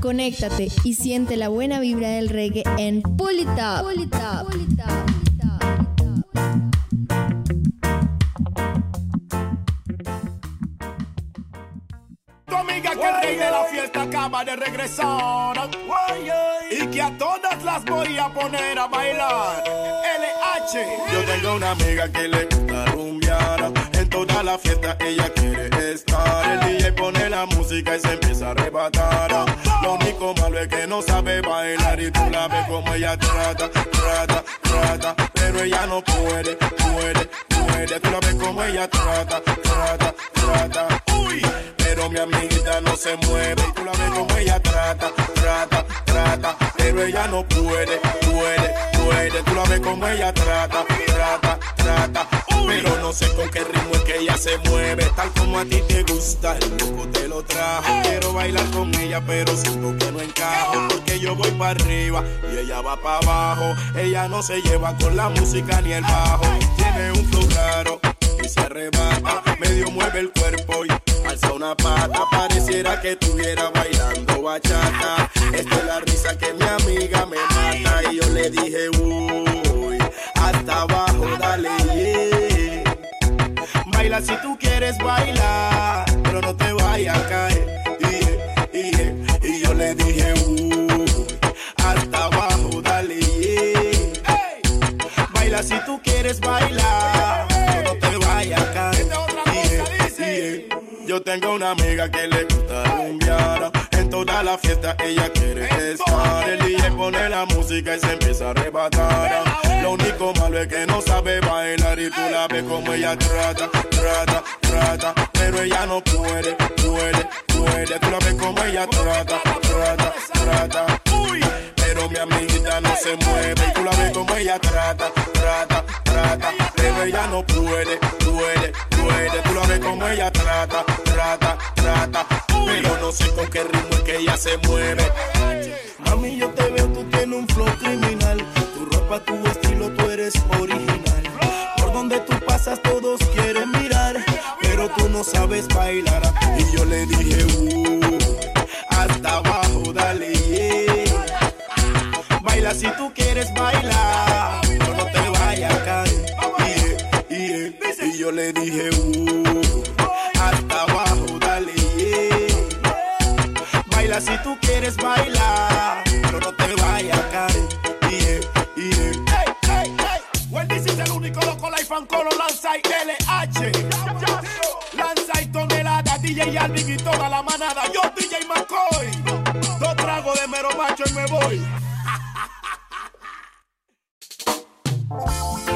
Conéctate y siente la buena vibra del reggae en Pull It acaba de regresar. Y que a todas las voy a poner a bailar. LH. Yo tengo una amiga que le toda la fiesta ella quiere estar. El DJ pone la música y se empieza a arrebatar. Lo único malo es que no sabe bailar y tú la ves como ella trata, trata, trata. Pero ella no puede, puede, puede. Tú la ves como ella trata, trata, trata. Uy pero mi amiguita no se mueve. Tú la ves como ella trata, trata, trata, pero ella no puede, puede, puede. Tú la ves como ella trata, trata, trata, pero no sé con qué ritmo es que ella se mueve. Tal como a ti te gusta, el loco te lo trajo. Quiero bailar con ella, pero siento que no encajo. Porque yo voy para arriba y ella va para abajo. Ella no se lleva con la música ni el bajo. Tiene un flow raro y se arrebata. Medio mueve el cuerpo y alza una pata. Pareciera que estuviera bailando bachata. Esta es la risa que mi amiga me mata. Y yo le dije, uy, hasta abajo, dale, yeah. Baila si tú quieres bailar, pero no te vayas a caer. Y yo le dije, uy, hasta abajo, dale, yeah. Baila si tú quieres bailar, Yo tengo una amiga que le gusta rumbear. En toda la fiesta ella quiere estar. El DJ pone la música y se empieza a arrebatar. Lo único malo es que no sabe bailar y tú la ves como ella trata, trata, trata. Pero ella no puede, puede, puede. Tú la ves como ella trata, trata, trata. Mi amiguita no se mueve y tú la ves como ella trata, trata, trata. Pero ella no puede, puede, puede. Tú la ves como ella trata, trata, trata. Pero no sé con qué ritmo es que ella se mueve. Mami, yo te veo, tú tienes un flow criminal. Tu ropa, tu estilo, tú eres original. Por donde tú pasas, todos quieren mirar. Pero tú no sabes bailar. Y yo le dije, uh, hasta abajo, dale. Baila si tú quieres bailar. Pero no te vayas a. Y yo le dije, uh, hasta abajo, dale, Baila si tú quieres bailar, pero no te vayas a caer. Yeah, yeah. Hey, hey, hey. Well, this is el único loco life and color lanza y LH. Lanza y tonelada, DJ Alvin y toda la manada. Yo, DJ McCoy. Dos tragos de mero macho y me voy. Música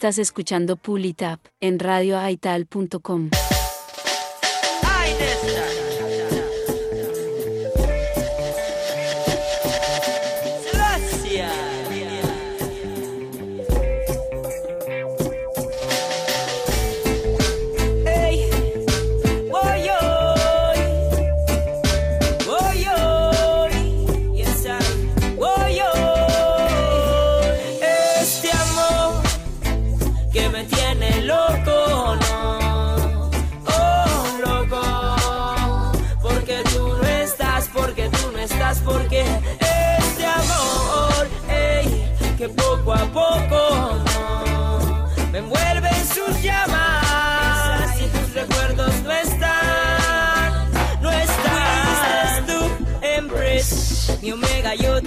Estás escuchando Pulitap en radioaital.com.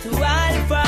to Alpha.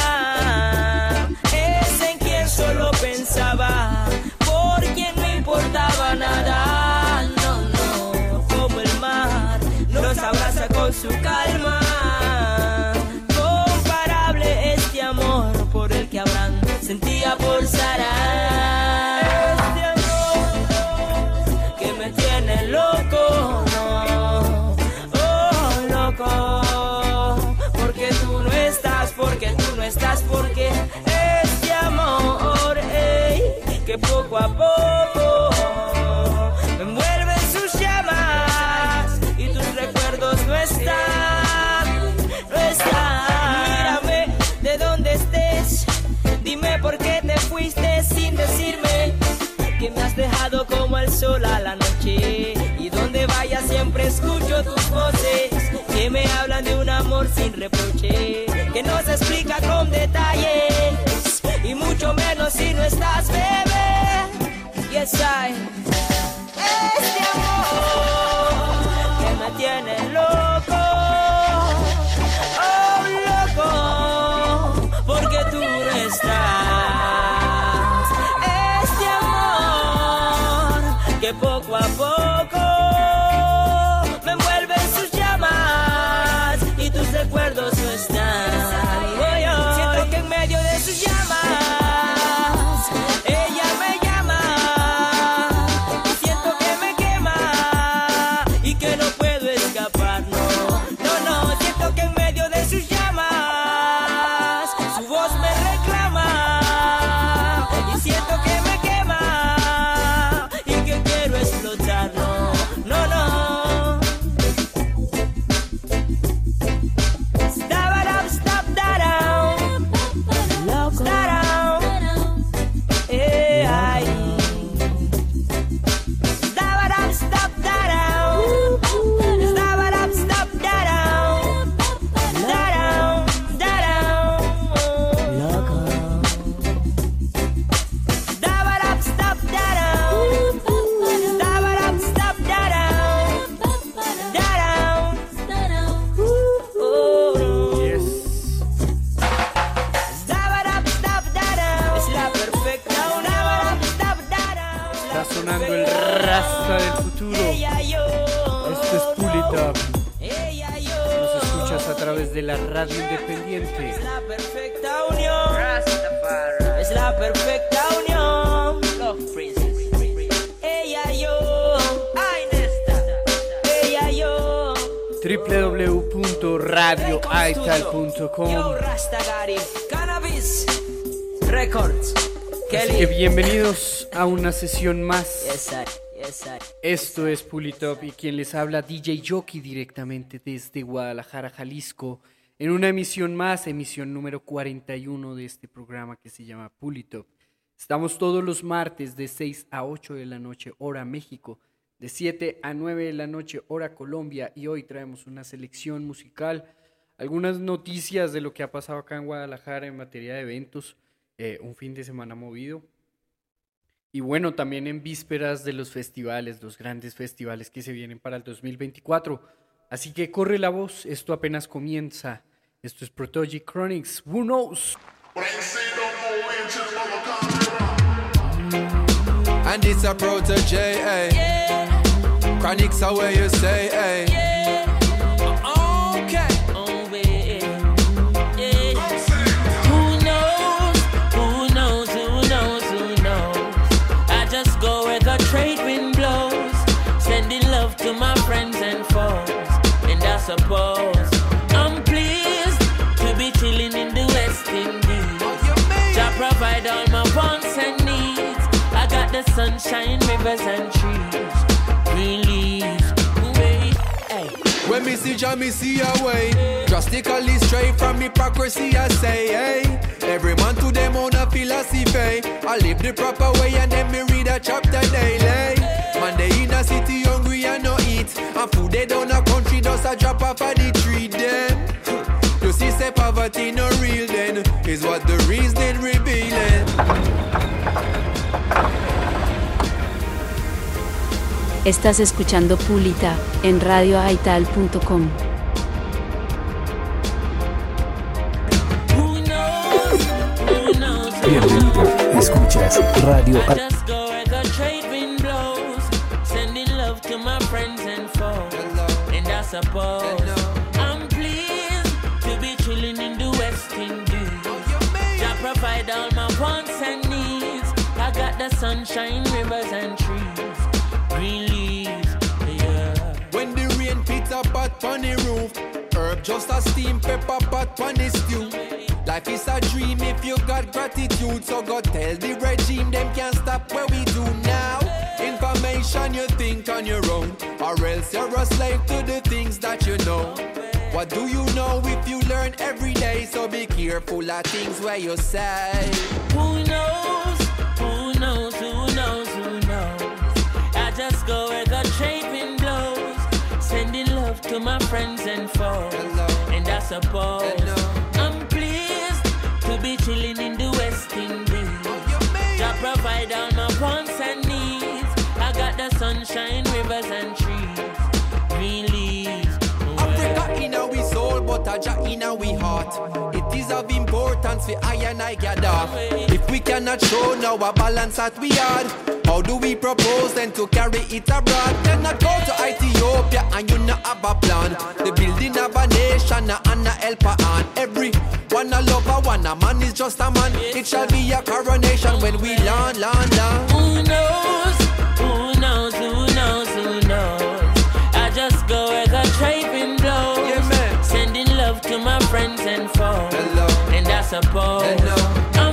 Que me hablan de un amor sin reproche que no se explica con detalles y mucho menos si no estás bebé. Yes, I. bienvenidos a una sesión más. Esto es Pulitop y quien les habla DJ Jockey directamente desde Guadalajara, Jalisco, en una emisión más, emisión número 41 de este programa que se llama Pulitop. Estamos todos los martes de 6 a 8 de la noche, hora México, de 7 a 9 de la noche, hora Colombia, y hoy traemos una selección musical, algunas noticias de lo que ha pasado acá en Guadalajara en materia de eventos, eh, un fin de semana movido y bueno, también en vísperas de los festivales, los grandes festivales que se vienen para el 2024. Así que corre la voz, esto apenas comienza. Esto es Protogy Chronics. Who knows? And it's a protege, eh? Chronics are where you say, eh? Suppose I'm pleased to be chilling in the West Indies. Jah provide all my wants and needs. I got the sunshine, rivers and trees. Release, wait, hey. When me see Jah, me see a way. Drastically straight from hypocrisy, I say, hey. Every man to them own a philosophy. I live the proper way and then me read a chapter daily. Man, they in a city hungry and no eat. And food they down a country, just a drop off of the tree them. You see, say poverty no real then. Is what the reason revealing. Estás escuchando Pulita en radioaital.com. Bienvenido, escuchas Radio I suppose I'm pleased to be chilling in the West Indies. Jah provide all my wants and needs. I got the sunshine, rivers and trees. Green leaves, yeah. When the rain pitter pot on the roof, herb just a steam pepper pot on the stew. Life is a dream if you got gratitude, so go tell the regime them can't stop what we do Information you think on your own, or else you're a slave to the things that you know. What do you know if you learn every day? So be careful of things where you say. Who knows? Who knows? Who knows? Who knows? I just go where the trade wind blows, sending love to my friends and foes. And I suppose I'm sunshine, rivers and trees, green leaves. Africa in our soul, but a Jah in our heart. It is of importance for I and I gather. If we cannot show now a balance that we had, how do we propose then to carry it abroad? Cannot go to Ethiopia and you not have a plan. The building of a nation and a helper on every one a lover, one a man is just a man. It shall be a coronation when we land, land, land. Who knows? I suppose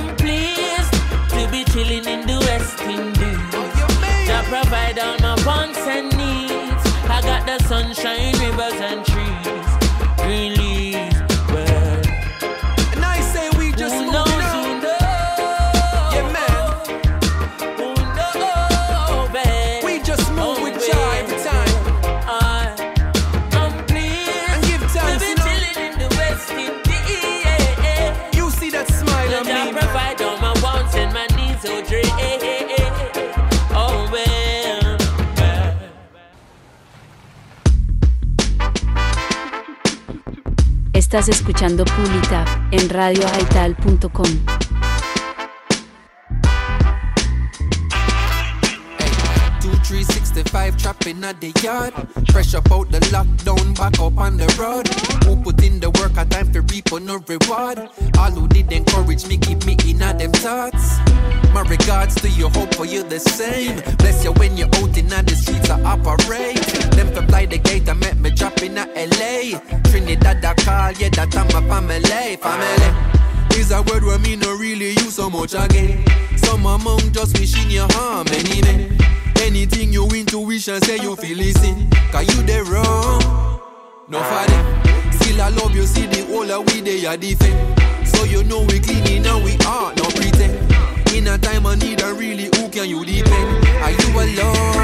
Estás escuchando Pulita en radioaital.com. 65 trapping at the yard. Fresh up out the lockdown, back up on the road. Who put in the work, a time to reap on no reward. All who did encourage me, keep me in them thoughts. My regards to you, hope for you the same. Bless you when you're out in the streets, I operate. Them to fly the gate, I met me drop in a LA. Trinidad, I call, yeah, that I'm a family, family. Is a word where me no really use so much again. Some among just wishing you harm anyway. Anything you intuition say you feel listen. Cause you the wrong. No for them. Still I love you, see the whole of we they are defend. So you know we clean and we are no pretend. In a time of need, I really who can you depend? Are you alone?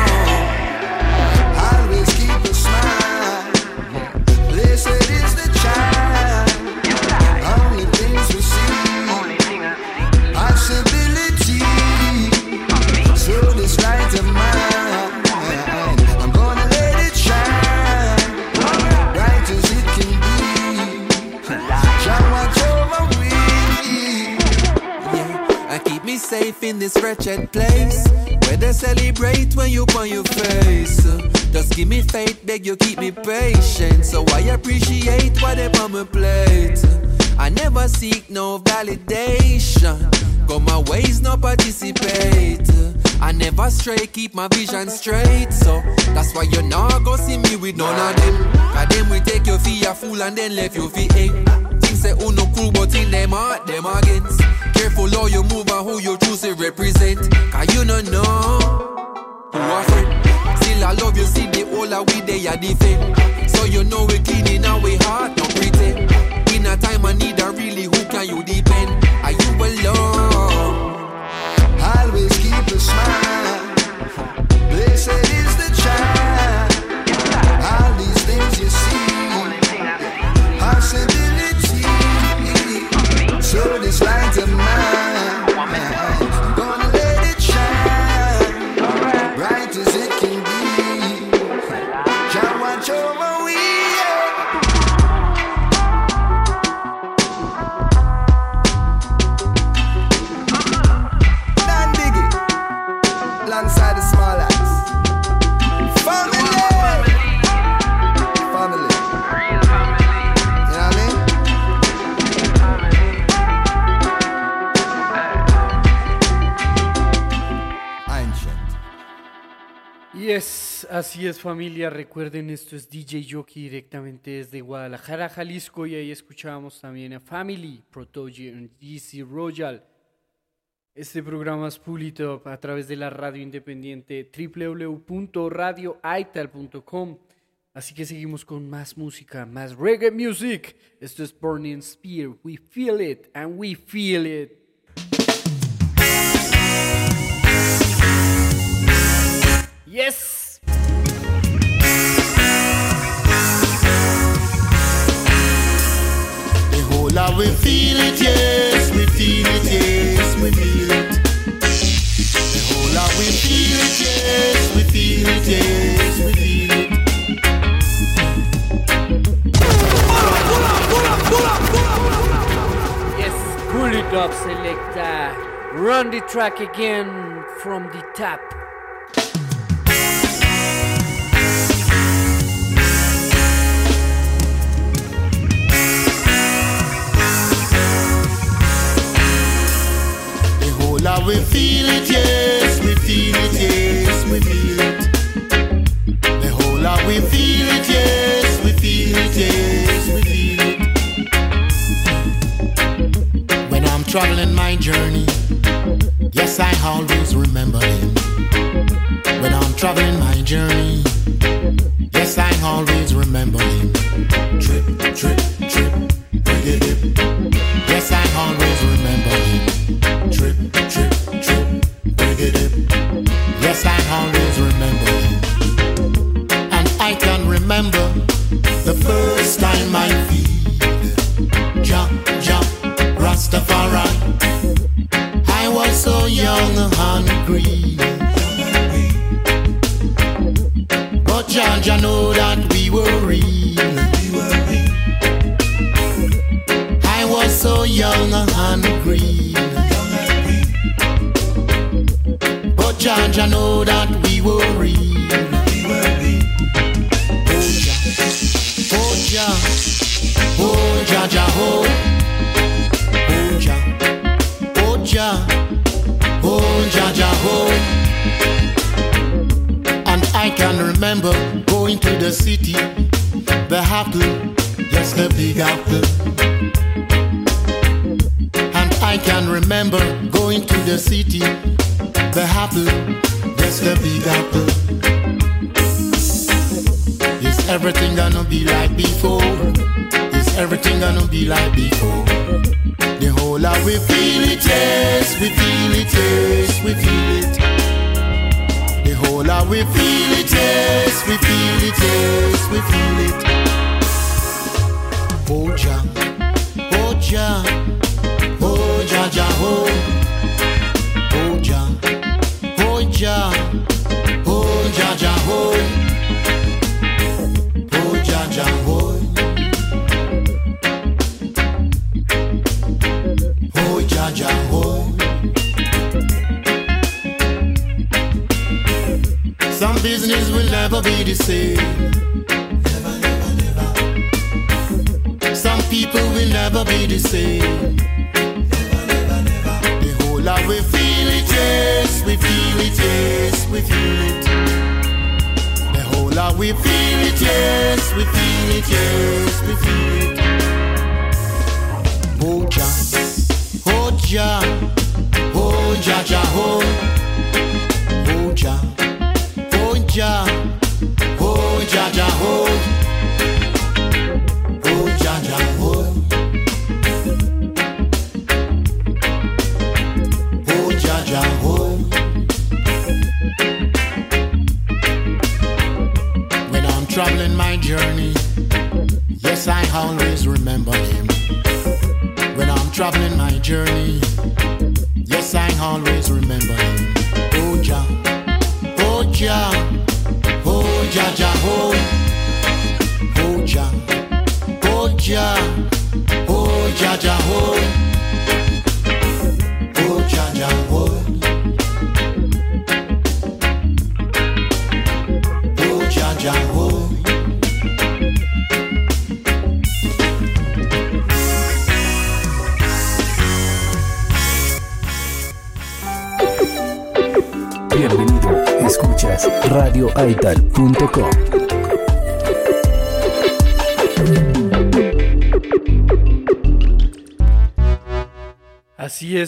Always keep a smile. Blessed is the child. Only things we see. Possibility. This light of mine, I'm gonna let it shine. Bright as it can be. Watch over me. Yeah, keep me safe in this wretched place. Where they celebrate when you on your face. Just give me faith, beg you keep me patient. So I appreciate whatever on my plate. I never seek no validation. Go my ways, no participate. I never stray, keep my vision straight. So that's why you're not gonna see me with none of them. Cause Then we take your fee a fool and then left your feet eh. Things say who no cool but in them heart them against. Careful how you move and who you choose to represent. Cause you don't know who are friend. Still I love you, see the whole of we they are defend. So you know we clean in our heart, no pretend. In a time I need a really who can you depend? Are you alone? Always keep a smile. Blessed is the child. All these things you see. Possibility. Así es familia. Recuerden, esto es DJ Jockey directamente desde Guadalajara, Jalisco. Y ahí escuchábamos también a Family, Protoge GC Royal. Este programa es Pulitop a través de la radio independiente www.radioaital.com. Así que seguimos con más música, más reggae music. Esto es Burning Spear. We feel it and we feel it. Yes. Whole lot we feel it, yes, we feel it, yes, we feel it. Oh, the whole lot we feel it, yes, we feel it, yes, we feel it. Yes, pull it up, selector. Run the track again from the top. Lot we feel it, yes, we feel it, yes, we feel it. The whole we feel it, yes, we feel it, yes, we feel it. When I'm traveling my journey, yes, I always remember him. When I'm traveling my journey, yes, I always remember him. Trip, trip, trip, Yes, I always remember. Trip, trip, trip, bring it Yes, I always remember. And I can remember the first time I Rastafari. I was so young and. But know that we were real. So young and green. But Jah, Jah know that we were real. Oh, oh Jah, oh Jah, Jah, oh. Oh Jah, oh Jah, oh Jah, Jah, oh. And I can remember going to the city, the apple, yes, the big apple. I can remember going to the city, the apple, yes, the big apple. Is everything gonna be like before? Is everything gonna be like before? The whole lot we feel it, yes, we feel it, yes, we feel it. The whole lot we feel it, yes, we feel it, yes, we feel it.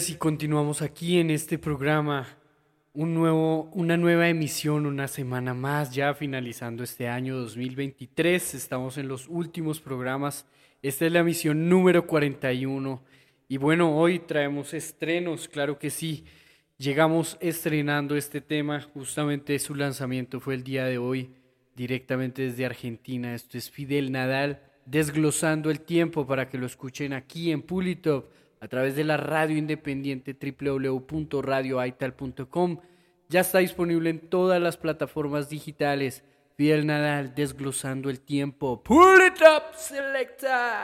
días y continuamos aquí en este programa. Un nuevo, una nueva emisión, una semana más, ya finalizando este año 2023. Estamos en los últimos programas. Esta es la emisión número 41. Y bueno, hoy traemos estrenos, claro que sí. Llegamos estrenando este tema, justamente su lanzamiento fue el día de hoy, directamente desde Argentina. Esto es Fidel Nadal, desglosando el tiempo para que lo escuchen aquí en Pulitop a través de la radio independiente www.radioaital.com. Ya está disponible en todas las plataformas digitales. Fidel Nadal desglosando el tiempo. Pull it up, selecta.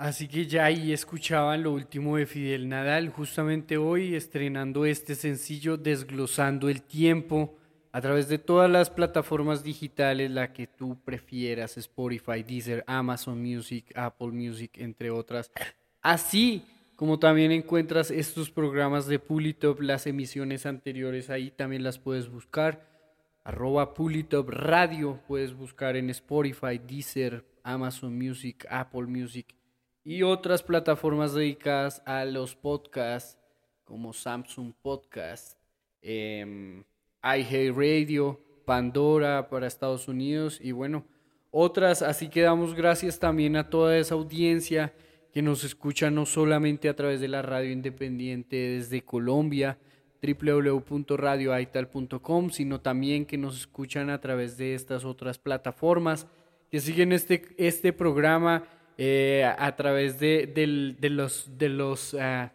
Así que ya ahí escuchaban lo último de Fidel Nadal, justamente hoy estrenando este sencillo Desglosando el Tiempo a través de todas las plataformas digitales, la que tú prefieras, Spotify, Deezer, Amazon Music, Apple Music, entre otras. Así como también encuentras estos programas de Pulitop, las emisiones anteriores ahí también las puedes buscar. Arroba Pulitop Radio, puedes buscar en Spotify, Deezer, Amazon Music, Apple Music y otras plataformas dedicadas a los podcasts como Samsung Podcast, eh, Radio, Pandora para Estados Unidos y bueno, otras. Así que damos gracias también a toda esa audiencia que nos escucha no solamente a través de la radio independiente desde Colombia, www.radioaital.com, sino también que nos escuchan a través de estas otras plataformas que siguen este, este programa eh, a través de, los, de los ah,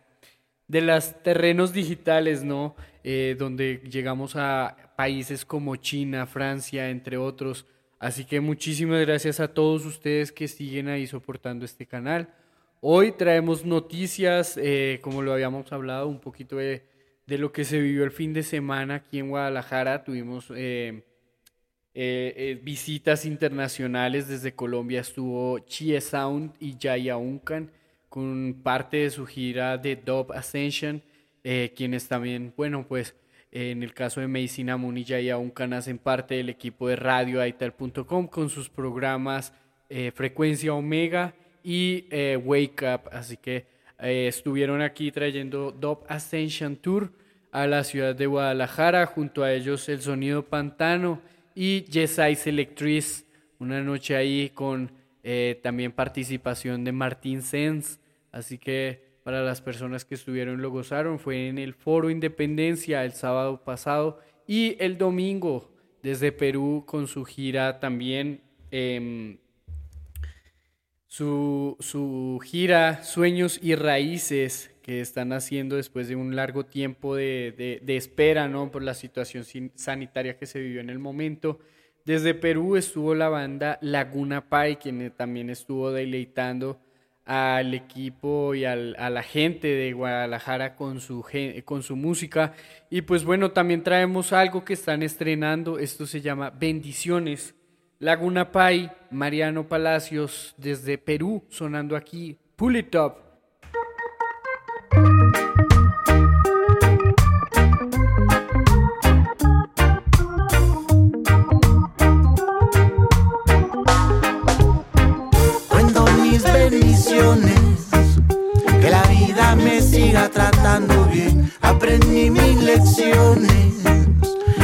de los terrenos digitales, ¿no? Eh, donde llegamos a países como China, Francia, entre otros. Así que muchísimas gracias a todos ustedes que siguen ahí soportando este canal. Hoy traemos noticias, eh, como lo habíamos hablado, un poquito de, lo que se vivió el fin de semana aquí en Guadalajara. Tuvimos eh, eh, visitas internacionales desde Colombia. Estuvo Chie Sound y Jaya Uncan con parte de su gira de Dub Ascension, eh, quienes también, bueno, pues en el caso de Medicina Moon y Jaya Uncan hacen parte del equipo de radioaital.com con sus programas Frecuencia Omega y Wake Up. Así que estuvieron aquí trayendo Dub Ascension Tour a la ciudad de Guadalajara, junto a ellos El Sonido Pantano y Yes Electric, una noche ahí con eh, también participación de Martín Sens, así que para las personas que estuvieron lo gozaron, fue en el Foro Independencia el sábado pasado y el domingo desde Perú con su gira también. em, su, su gira Sueños y Raíces que están haciendo después de un largo tiempo de, de- espera, ¿no? Por la situación sanitaria que se vivió en el momento. Desde Perú estuvo la banda Laguna Pai, quien eh, también estuvo deleitando al equipo y al- a la gente de Guadalajara con su, con su música. Y pues bueno, también traemos algo que están estrenando, esto se llama Bendiciones. Laguna Pai, Mariano Palacios desde Perú, sonando aquí, Pull It Up. Aprendí mis lecciones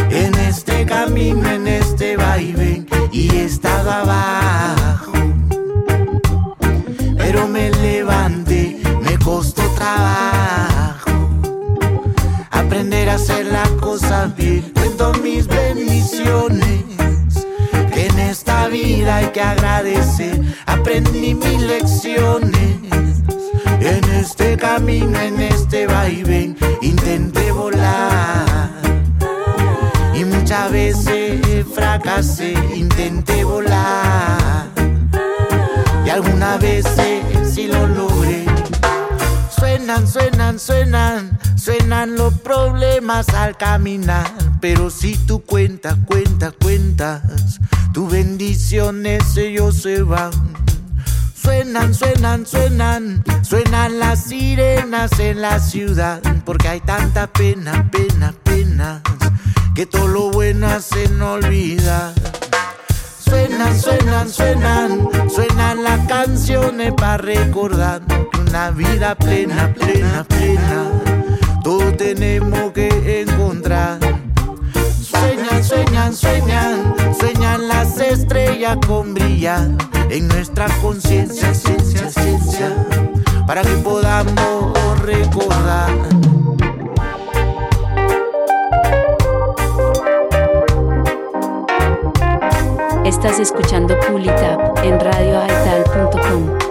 en este camino, en este vaivén, y he estado abajo. Pero me levanté, me costó trabajo. Aprender hacer las cosas bien. Cuento mis bendiciones, en esta vida hay que agradecer. Aprendí mis lecciones, este camino, en este vaivén, intenté volar. Y muchas veces fracasé, intenté volar. Y algunas veces sí lo logré. Suenan, suenan, suenan, suenan los problemas al caminar. Pero si tú cuentas, cuentas, cuentas, tus bendiciones ellos se van. Suenan, suenan, suenan, suenan las sirenas en la ciudad. Porque hay tanta pena, pena, pena, que todo lo bueno hacen olvidar. Suenan, suenan, suenan, suenan las canciones para recordar una vida plena, plena, plena. Todo tenemos que encontrar. Sueñan, sueñan, sueñan, las estrellas con brillar en nuestra conciencia, ciencia, ciencia, para que podamos recordar. Estás escuchando Pulitap en radioaital.com.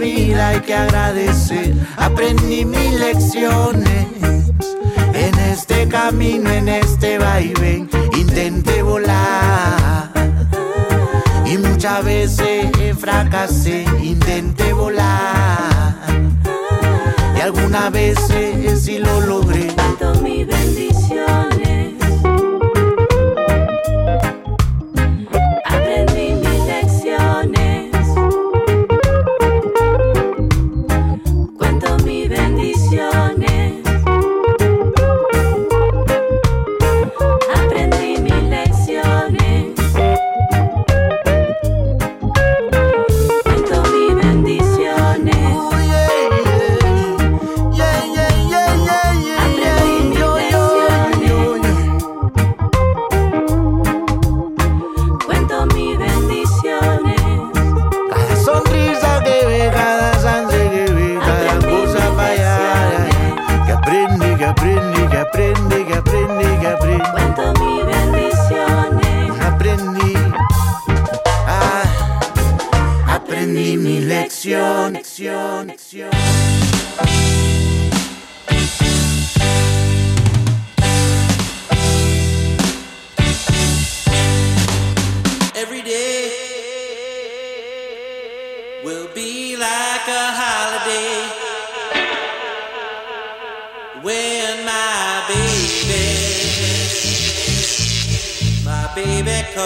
vida hay que agradecer. Aprendí mis lecciones, en este camino, en este vaivén, intenté volar. Y muchas veces fracasé, intenté volar. Y algunas veces sí lo logré.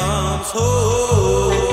Comes home.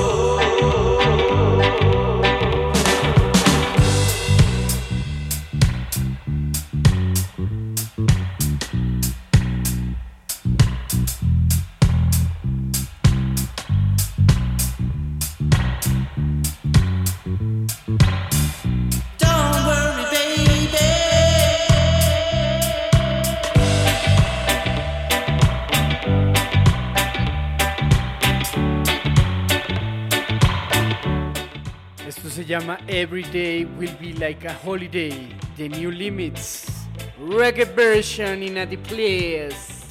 Every Day Will Be Like a Holiday, The New Limits, reggae version in a place.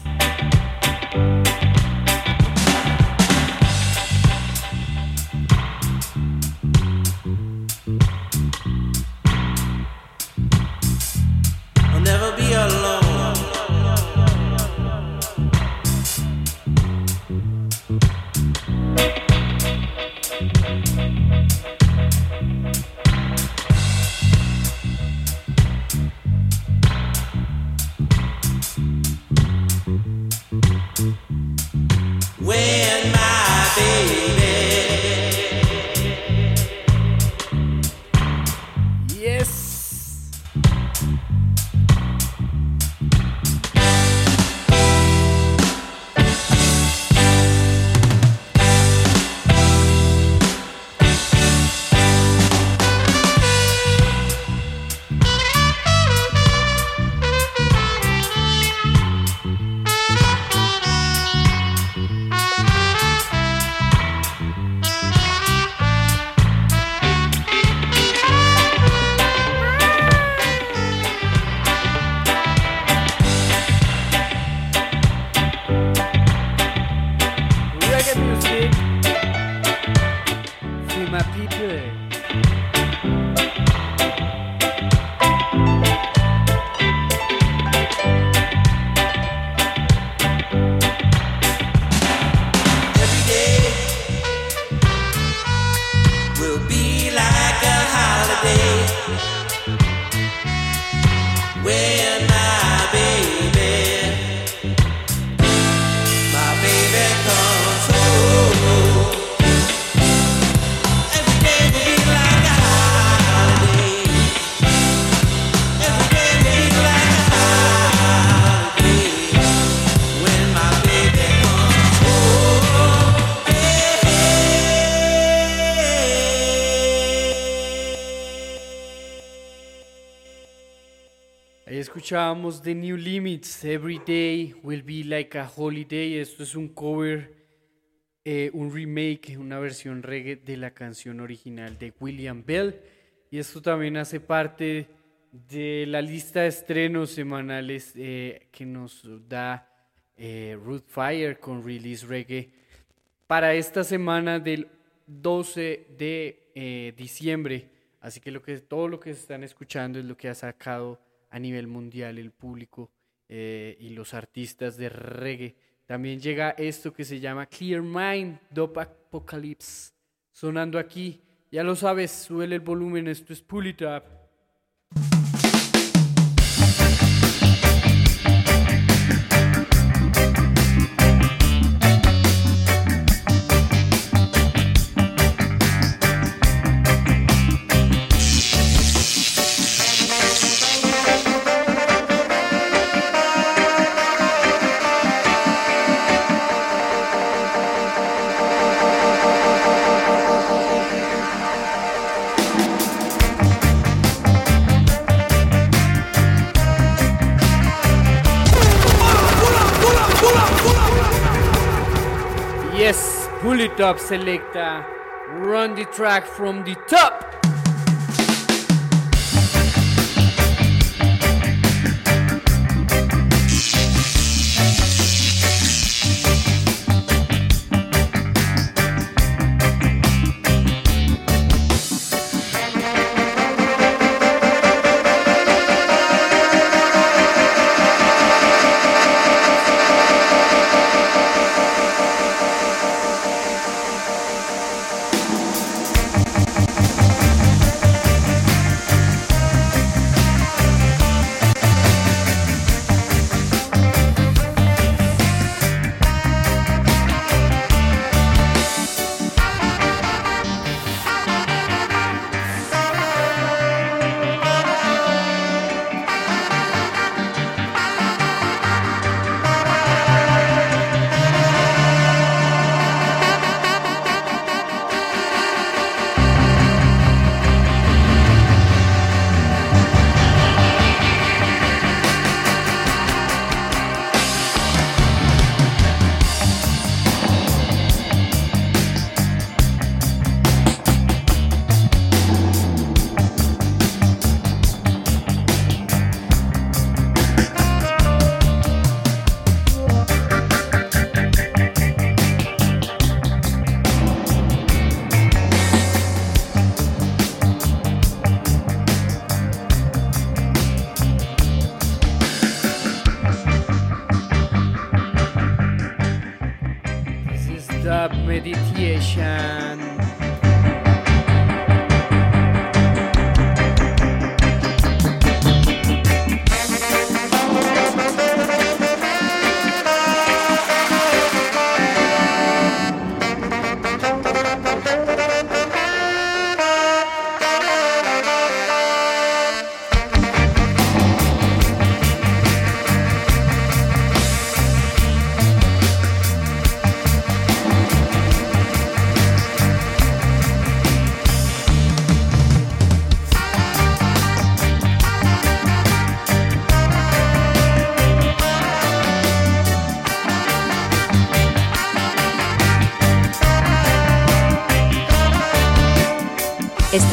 Escuchábamos The New Limits, Every Day Will Be Like a Holiday. Esto es un cover, eh, un remake, una versión reggae de la canción original de William Bell. Y esto también hace parte de la lista de estrenos semanales eh, que nos da eh, Root Fire con Release Reggae para esta semana del 12 de eh, diciembre. Así que, lo que todo lo que están escuchando es lo que ha sacado a nivel mundial el público eh, y los artistas de reggae. También llega esto que se llama Clear Mind, Dope Apocalypse, sonando aquí. Ya lo sabes, suele el volumen, esto es Pull up, selecta. Run the track from the top.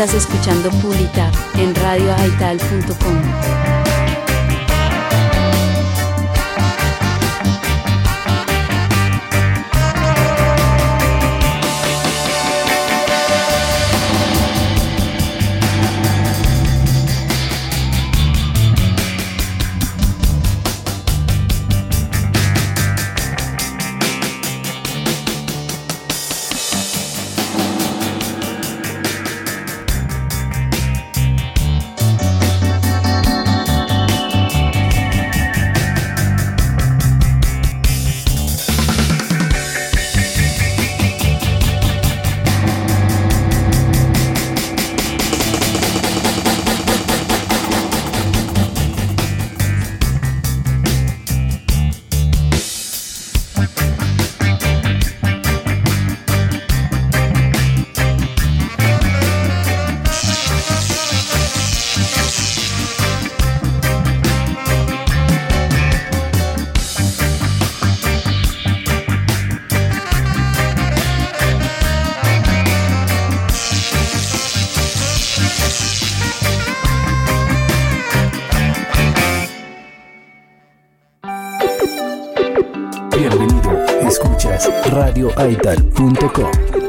Estás escuchando Pulita en radioaital.com. radioaital.com.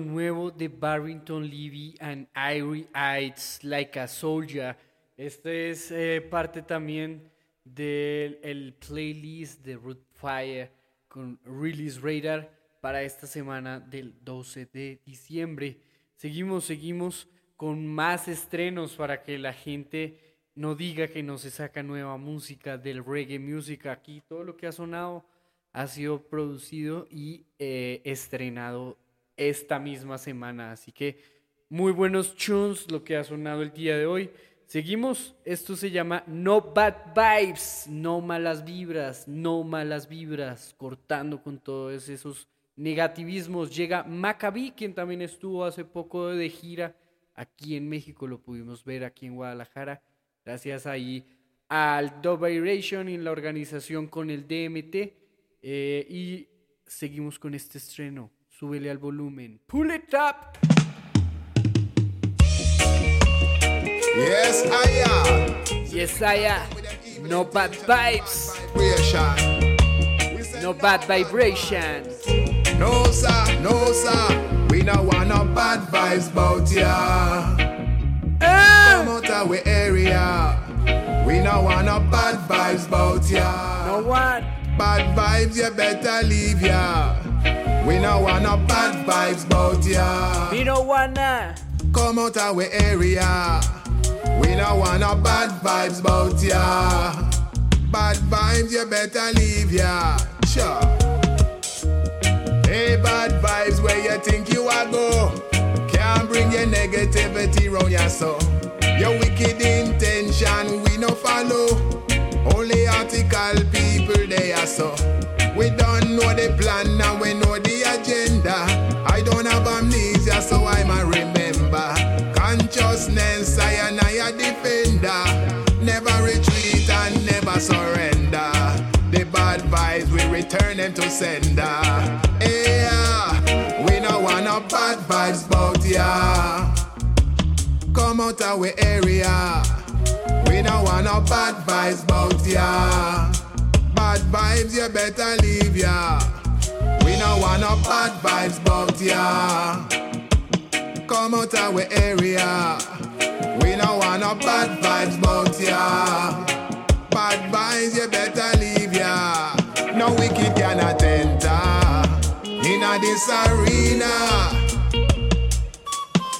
nuevo de Barrington Levy and Irie Heights, Like a Soldier. Este es eh, parte también del el playlist de Root Fire con Release Radar para esta semana del 12 de diciembre. Seguimos, seguimos con más estrenos para que la gente no diga que no se saca nueva música del reggae music. Aquí todo lo que ha sonado ha sido producido y eh, estrenado esta misma semana. Así que muy buenos tunes lo que ha sonado el día de hoy. Seguimos, esto se llama No Bad Vibes, no malas vibras, no malas vibras, cortando con todos esos negativismos. Llega Maccabi, quien también estuvo hace poco de gira aquí en México, lo pudimos ver aquí en Guadalajara, gracias ahí al Dub Vibration y la organización con el DMT. Eh, y seguimos con este estreno. Súbele al volumen. Pull it up. Yes, I am. Yes, I am. No bad vibes. No bad vibrations. No, sir, no, sir. We no want no bad vibes bout ya. Ah! Come out of we area. We no want no bad vibes bout ya. No what? Bad vibes, you better leave ya. We no want no bad vibes bout ya. We no wanna come out our area. We no want no bad vibes bout ya. Bad vibes, you better leave ya. Sure. Hey, bad vibes, where you think you are go? Can't bring your negativity round ya so. Your wicked intention we no follow. Only article people they are so. We don't know the plan and we know the agenda. I don't have amnesia, so I might remember. Consciousness, I and I a defender. Never retreat and never surrender. The bad vibes we return them to sender. Yeah, we no want no bad vibes bout ya. Come out our area. We no want no bad vibes bout ya. Bad vibes, you better leave ya. No want no bad vibes bout ya. Come out our area. We no want no bad vibes bout ya. Bad vibes, you better leave ya. No wicked cannot enter in this arena.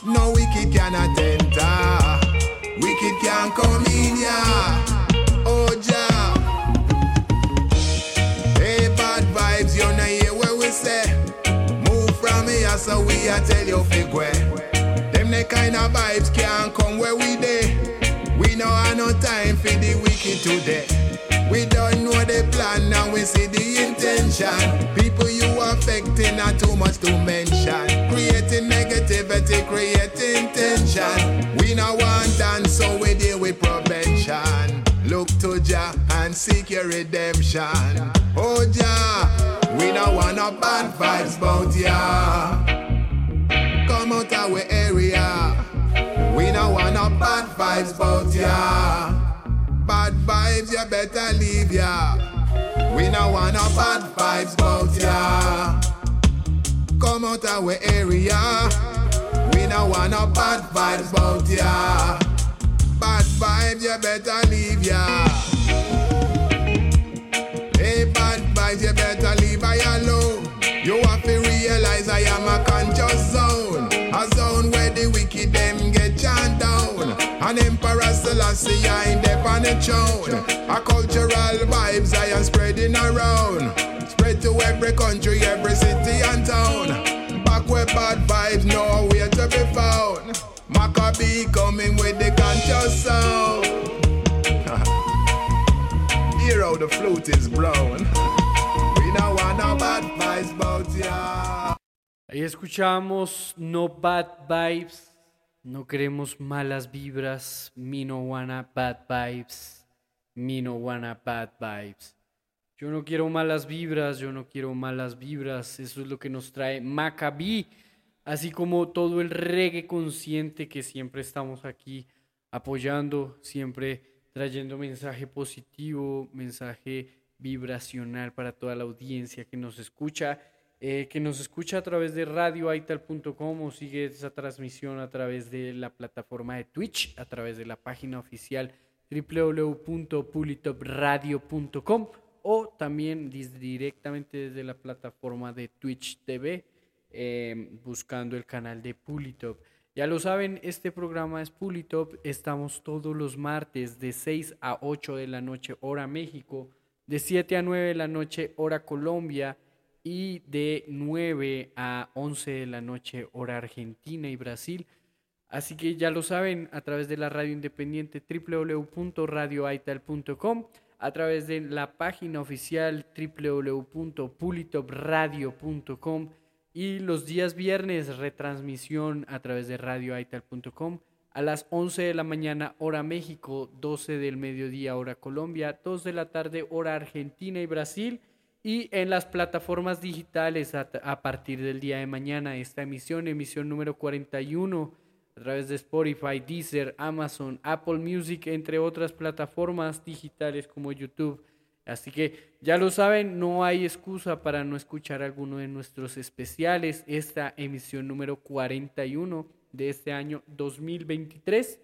No wicked cannot enter. Wicked can't come in ya. Here so we a tell you fig where. Them the kind of vibes can't come where we dey. We no have no time for the wicked today. We don't know the plan and we see the intention. People you affecting are too much to mention. Creating negativity, creating tension. We no want dance, so we deal with prevention. Look to Jah and seek your redemption. Oh Jah, we don't want no bad vibes bout ya. Come out our area. We don't want no bad vibes bout ya. Bad vibes, you better leave ya. We don't want no bad vibes bout ya. Come out our area. We don't want no bad vibes bout ya. Bad vibes, you better leave ya. Am a conscious zone. A zone where the wicked them get chant down. An emperor Selassie I ain't there on the throne. A cultural vibes I am spreading around. Spread to every country, every city and town. Back where bad vibes nowhere to be found. Maccabee coming with the conscious sound. Hear how the flute is blown. We don't want no bad vibes bout ya. Ahí escuchamos No Bad Vibes, no queremos malas vibras, me no wanna bad vibes, me no wanna bad vibes. Yo no quiero malas vibras, yo no quiero malas vibras, eso es lo que nos trae Maccabi, así como todo el reggae consciente que siempre estamos aquí apoyando, siempre trayendo mensaje positivo, mensaje vibracional para toda la audiencia que nos escucha eh, que nos escucha a través de radioaital.com o sigue esa transmisión a través de la plataforma de Twitch, a través de la página oficial www.pulitopradio.com o también directamente desde la plataforma de Twitch TV eh, buscando el canal de Pulitop. Ya lo saben, este programa es Pulitop. Estamos todos los martes de 6 a 8 de la noche, hora México, de 7 a 9 de la noche, hora Colombia, y de 9 a 11 de la noche, hora Argentina y Brasil. Así que ya lo saben, a través de la radio independiente www.radioaital.com, a través de la página oficial www.pulitopradio.com y los días viernes retransmisión a través de radioaital.com a las 11 de la mañana hora México, 12 del mediodía hora Colombia, 2 de la tarde hora Argentina y Brasil y en las plataformas digitales a, a partir del día de mañana esta emisión, emisión número 41 a través de Spotify, Deezer, Amazon, Apple Music, entre otras plataformas digitales como YouTube. Así que ya lo saben, no hay excusa para no escuchar alguno de nuestros especiales. Esta emisión número 41 de este año 2023.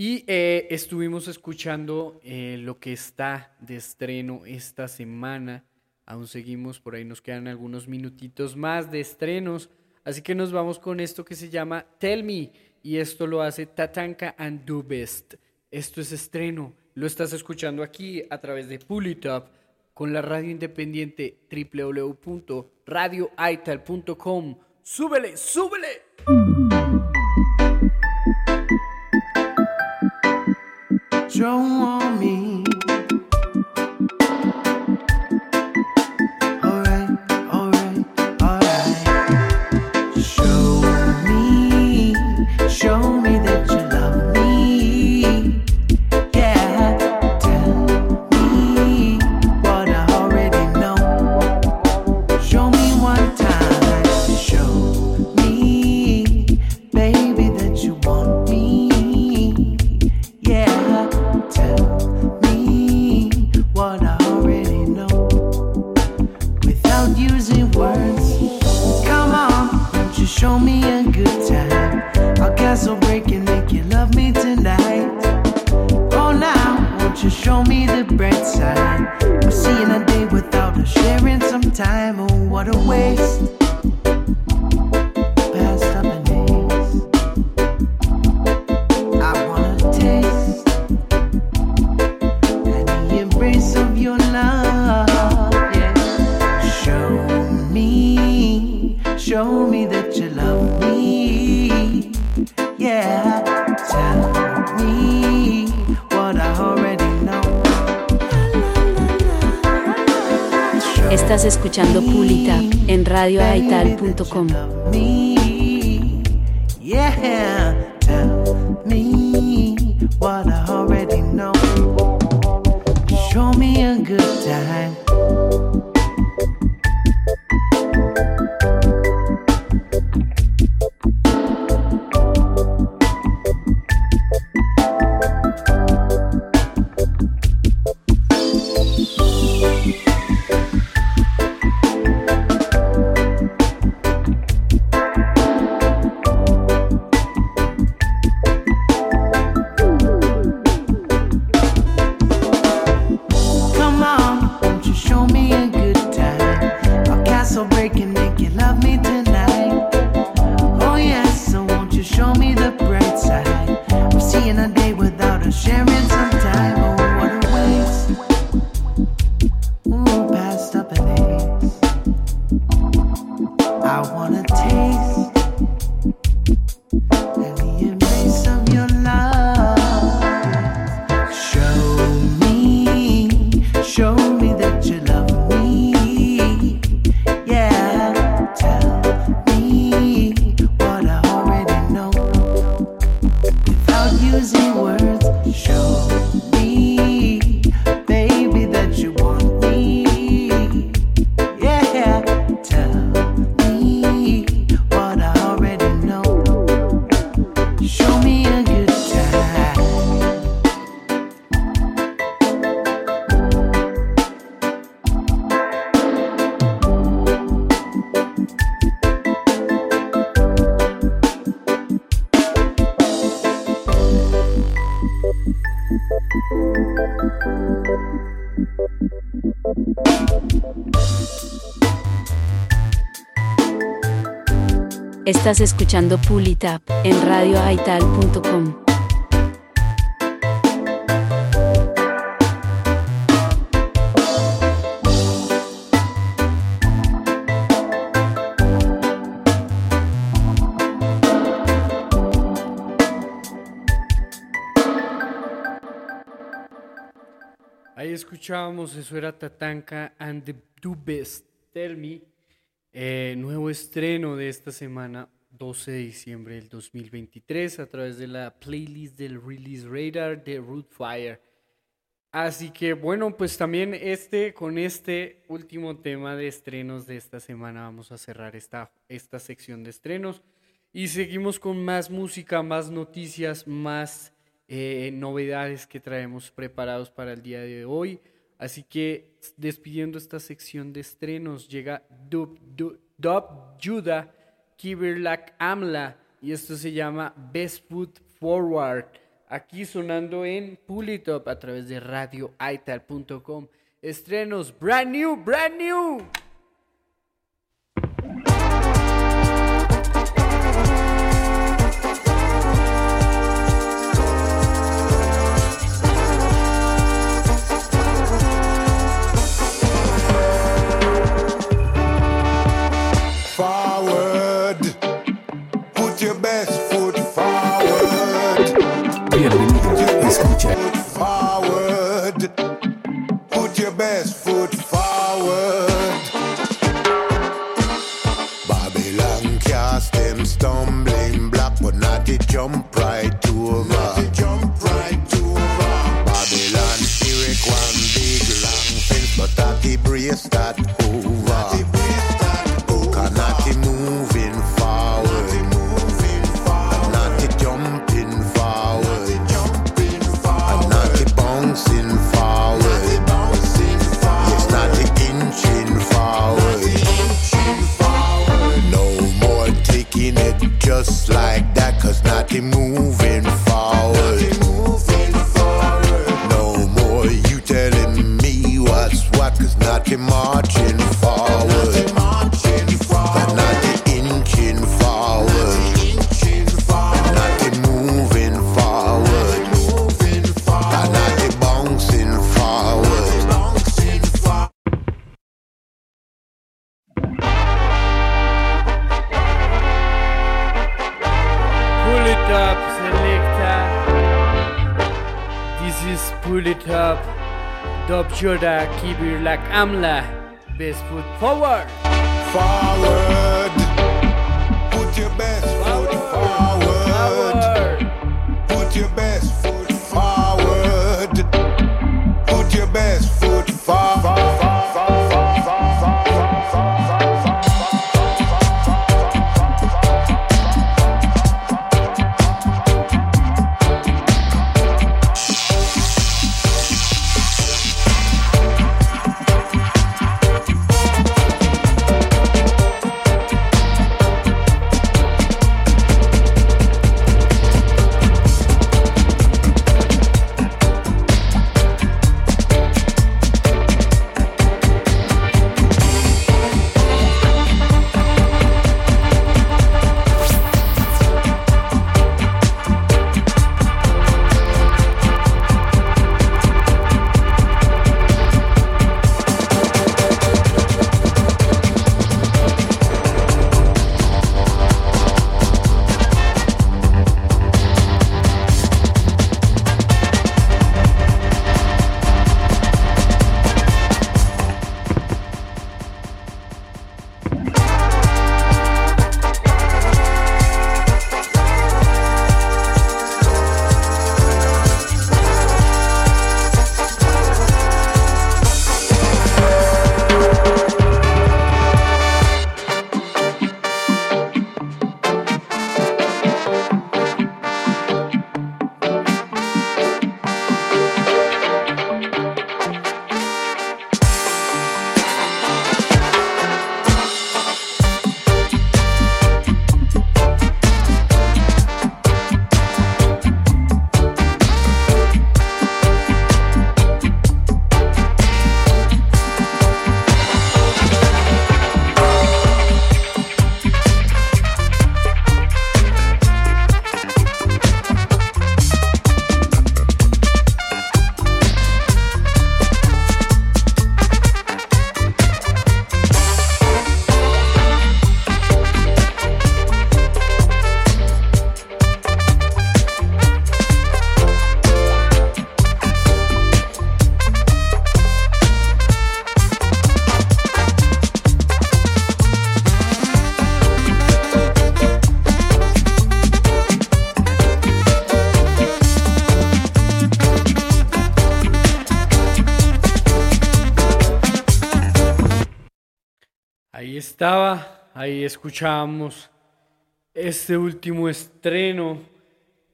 Y eh, estuvimos escuchando eh, lo que está de estreno esta semana. Aún seguimos, por ahí nos quedan algunos minutitos más de estrenos. Así que nos vamos con esto que se llama Tell Me. Y esto lo hace Tatanka and Do Best. Esto es estreno. Lo estás escuchando aquí a través de Pulitop con la radio independiente www.radioaital.com. ¡Súbele, súbele! don't want me. Waste. gmail.com Estás escuchando Pulitap en radioaital.com. Ahí escuchábamos, eso era Tatanka and the Do Best, Tell eh, nuevo estreno de esta semana, 12 de diciembre del 2023, a través de la playlist del Release Radar de Rootfire. Así que bueno, pues también este, con este último tema de estrenos de esta semana vamos a cerrar esta, esta sección de estrenos y seguimos con más música, más noticias, más eh, novedades que traemos preparados para el día de hoy. Así que despidiendo esta sección de estrenos llega Dub, Dub, Dub Judah Kibirlak Amla y esto se llama Best Foot Forward. aquí sonando en Pull It Up a través de radioaital.com. Estrenos brand new, brand new. escuche. Amla. Best forward. Forward. Escuchábamos este último estreno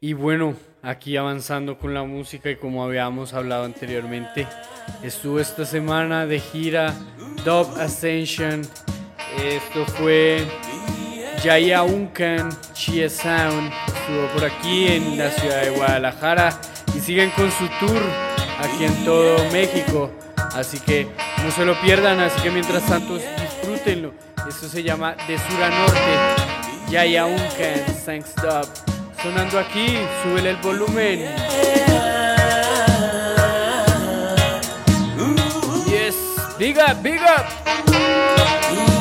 y bueno, aquí avanzando con la música y como habíamos hablado anteriormente, estuvo esta semana de gira Dub Ascension, esto fue Jaya Uncan, Chia Sound, estuvo por aquí en la ciudad de Guadalajara y siguen con su tour aquí en todo México. Así que no se lo pierdan, así que mientras tanto. Esto se llama De Sur a Norte, Yaya Uncan, Thanks Stop. Sonando aquí, súbele el volumen. Yes, big up, big up.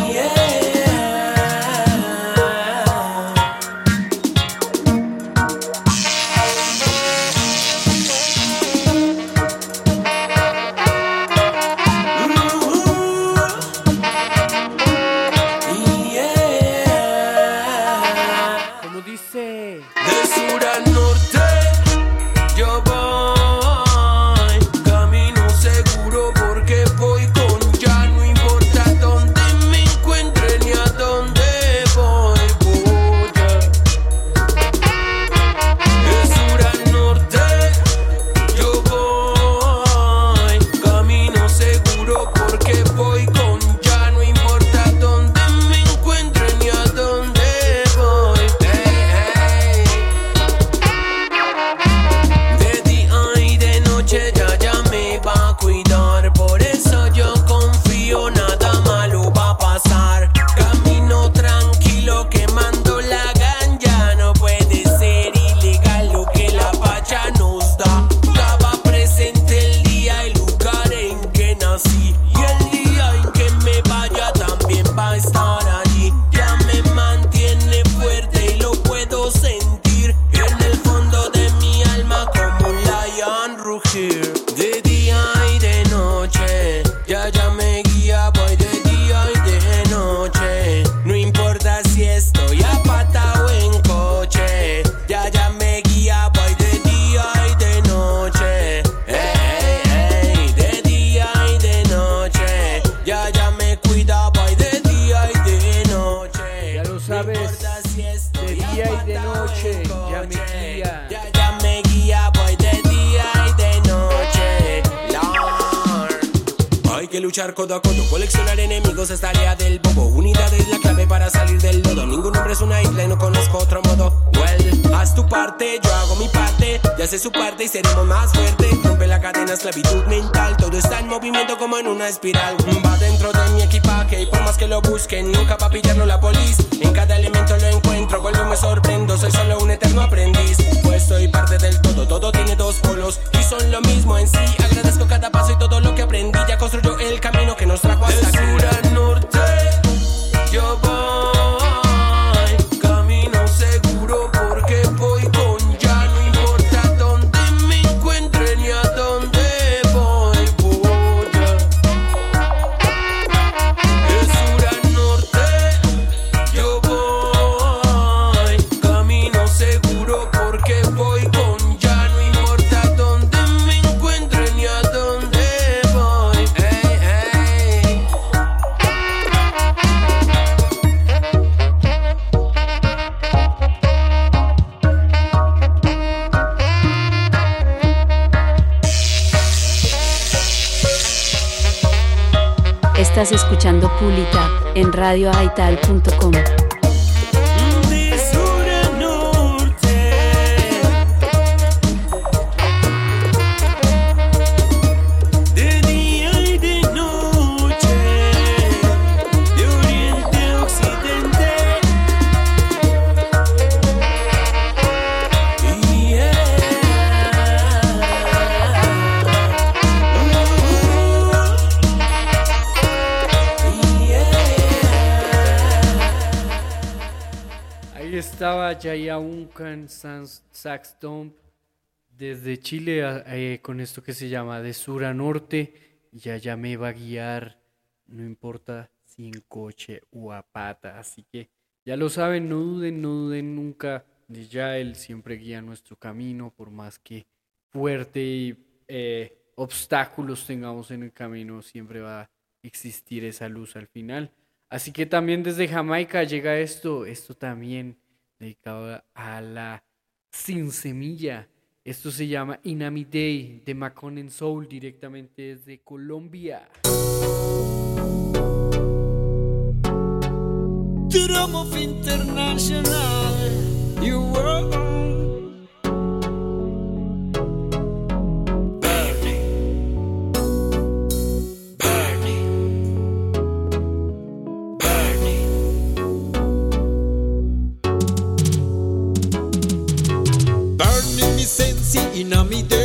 Luchar codo a codo, coleccionar enemigos es tarea del bobo. Unidad es la clave para salir del lodo. Ningún hombre es una isla y no conozco otro modo. Haz tu parte, yo hago mi parte. Ya sé su parte y seremos más fuertes. Rompe la cadena, esclavitud mental. Todo está en movimiento como en una espiral. Va dentro de mi equipaje y por más que lo busquen, nunca va a pillarlo la polis. En cada elemento lo encuentro, vuelvo y me sorprendo. Soy solo un eterno aprendiz. Pues soy parte del todo, todo tiene dos polos y son lo mismo en sí. Agradezco cada paso y todo lo que aprendí. Ya construyó el camino que nos trajo hasta aquí. sur a norte, yo voy Escuchando Pulita en radioaital.com. Ahí estaba Jaya Uncan Sax Tomb desde Chile eh, con esto que se llama de sur a norte. Ya ya me va a guiar, no importa si en coche o a pata. Así que ya lo saben, no duden, no duden nunca de ya él siempre guía nuestro camino, por más que fuerte y eh, obstáculos tengamos en el camino, siempre va a existir esa luz al final. Así que también desde Jamaica llega esto, esto también dedicado a la sin semilla. Esto se llama Inami Day de Macon Soul directamente desde Colombia. me do.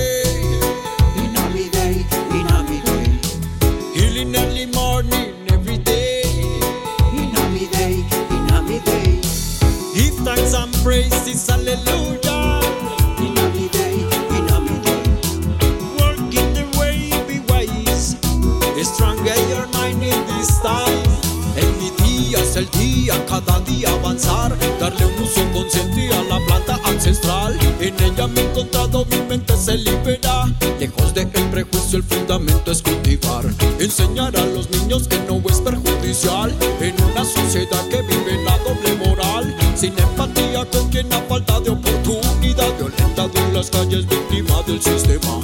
Día cada día avanzar, darle un uso consciente a la planta ancestral. En ella me he encontrado, mi mente se libera. Lejos de el prejuicio, el fundamento es cultivar. Enseñar a los niños que no es perjudicial. En una sociedad que vive la doble moral. Sin empatía con quien a falta de oportunidad. Violentado en las calles, víctima del sistema.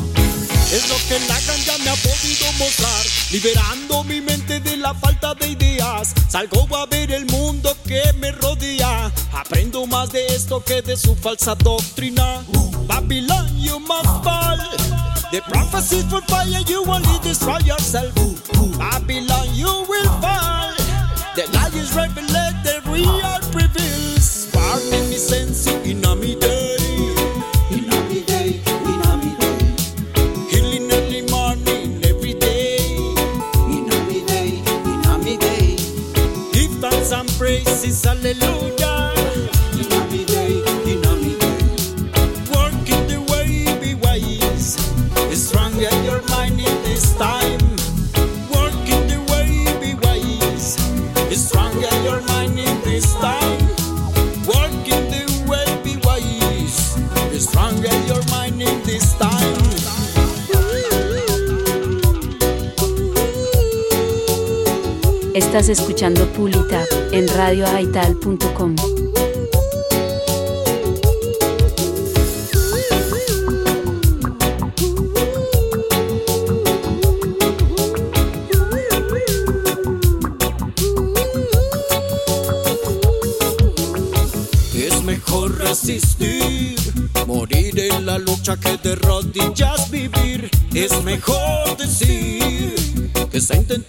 Es lo que la ganja me ha podido mostrar, liberando mi mente de la falta de ideas. Salgo a ver el mundo que me rodea. Aprendo más de esto que de su falsa doctrina. Babylon, you must fall. The prophecies will fire, you only destroy yourself. Babylon, you will fall. The lies revealed, the real reveals. Pardon me, praises, hallelujah. In a me in a me. Work in the way, be wise. Your mind in this time. Work in the way, be wise. Your mind in this time. Work in the way, be wise. Your mind in this time. Estás escuchando Pulita en radioaital.com. Es mejor resistir, morir en la lucha que de rodillas vivir. Es mejor decir que se intentó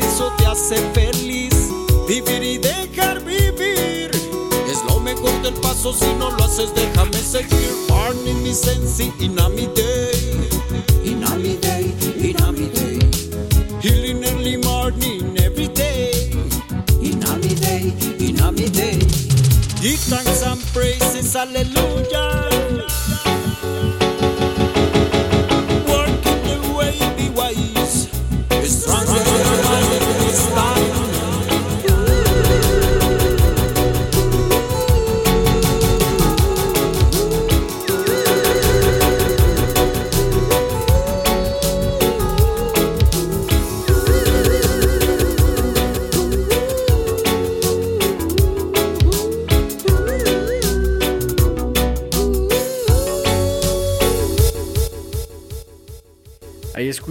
eso te hace feliz. Vivir y dejar vivir es lo mejor del paso. Si no lo haces, déjame seguir. Born in mi sensi, in a mi day, in a mi day, in a mi day. Healing early morning every day. In me day, in me day. Give thanks and praises, hallelujah.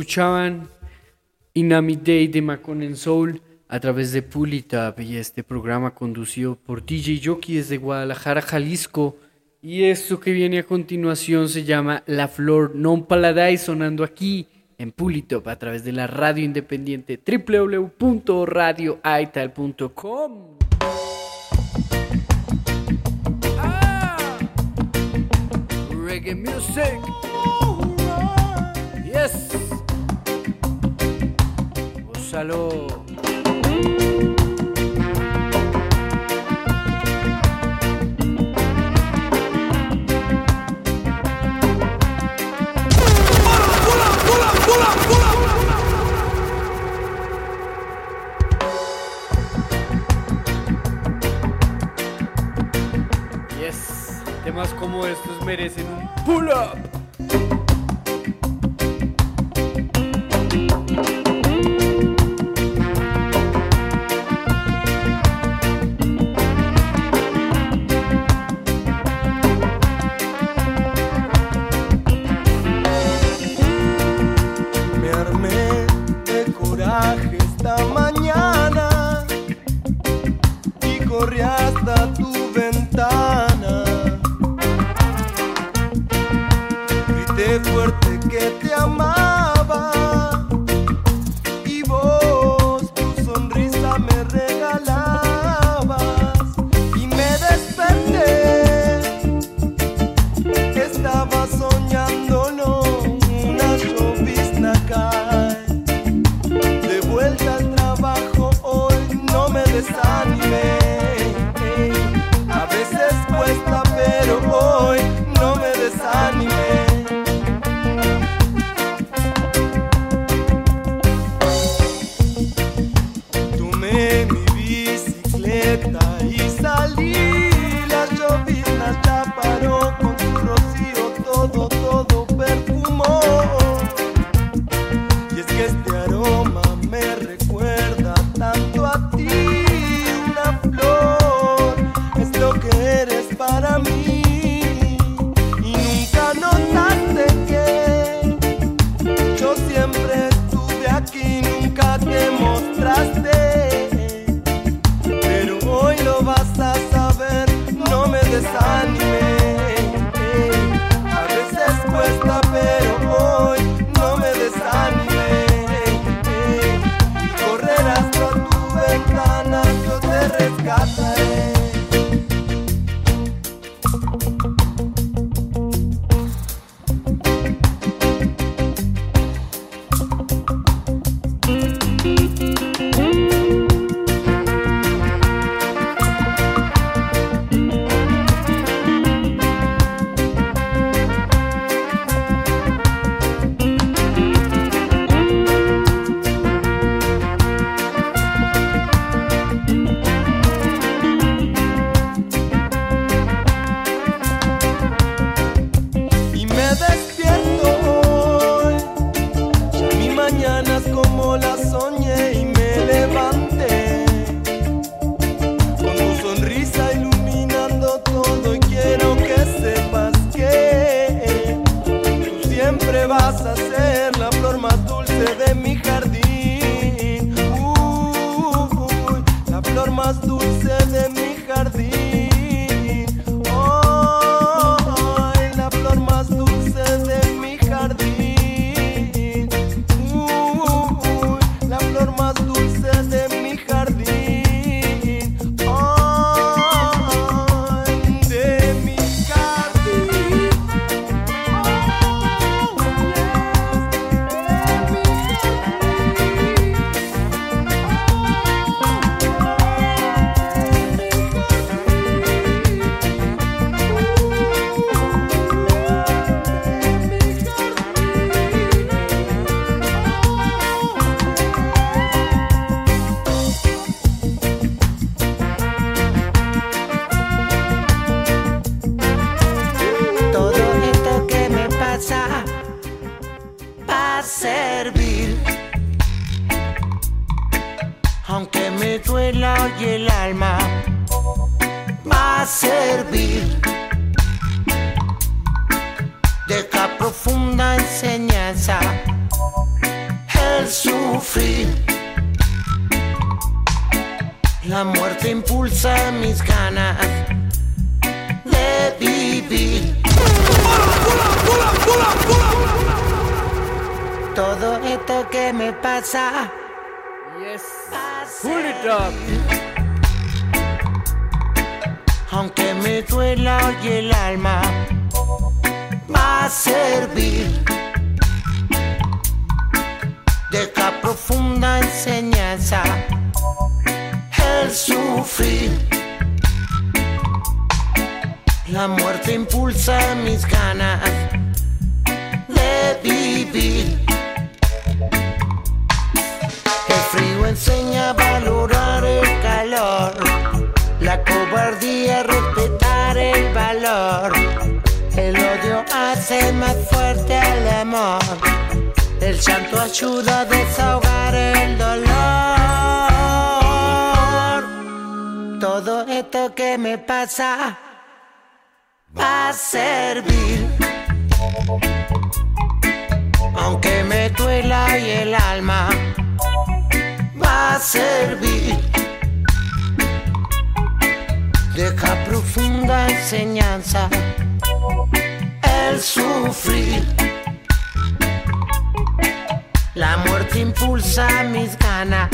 Escuchaban Inami Day de Macon en Soul a través de Pulitap y este programa conducido por DJ Jockey desde Guadalajara, Jalisco. Y esto que viene a continuación se llama La Flor Non Paladais sonando aquí en Pulitop a través de la radio independiente www.radioaital.com. Reggae music. Gózalo. Yes. Temas como estos merecen un pull up. Aunque me duela hoy el alma, va a servir. Deja profunda enseñanza el sufrir. La muerte impulsa mis ganas de vivir. Todo esto que me pasa. Pull it up. Aunque me duela hoy el alma, va a servir. Deja profunda enseñanza el sufrir. La muerte impulsa mis ganas de vivir. El frío enseña valorar el calor. La cobardía respetar el valor. El odio hace más fuerte al amor. El llanto ayuda a desahogar el dolor. Todo esto que me pasa va a servir. Aunque me duela y el alma servir. Deja profunda enseñanza el sufrir. La muerte impulsa mis ganas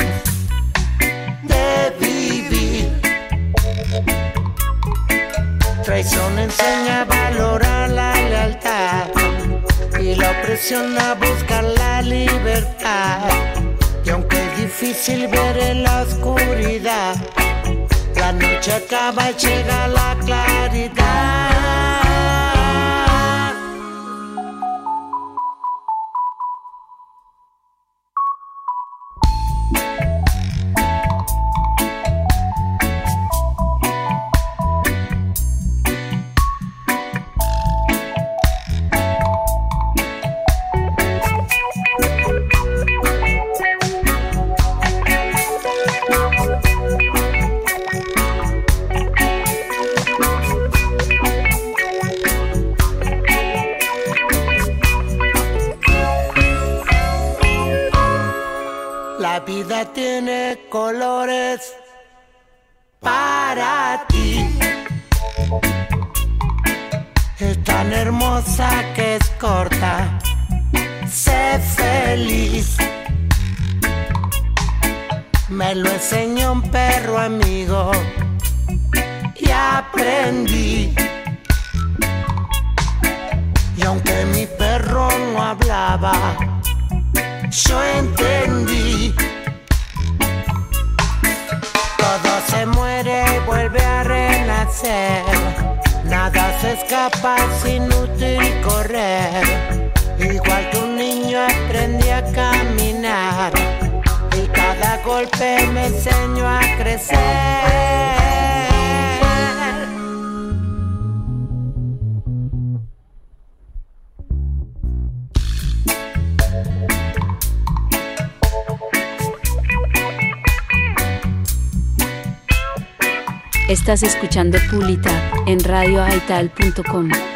de vivir. Traición enseña a valorar la lealtad y la opresión a buscar la libertad. Y aunque es difícil ver en la oscuridad, la noche acaba y llega la claridad. Tiene colores para ti. Es tan hermosa que es corta. Sé feliz. Me lo enseñó un perro amigo y aprendí. Y aunque mi perro no hablaba, yo entendí. Vuelve a renacer. Nada se escapa, es inútil correr. Igual que un niño aprendí a caminar. Y cada golpe me enseñó a crecer. Estás escuchando Pulita en radioaital.com.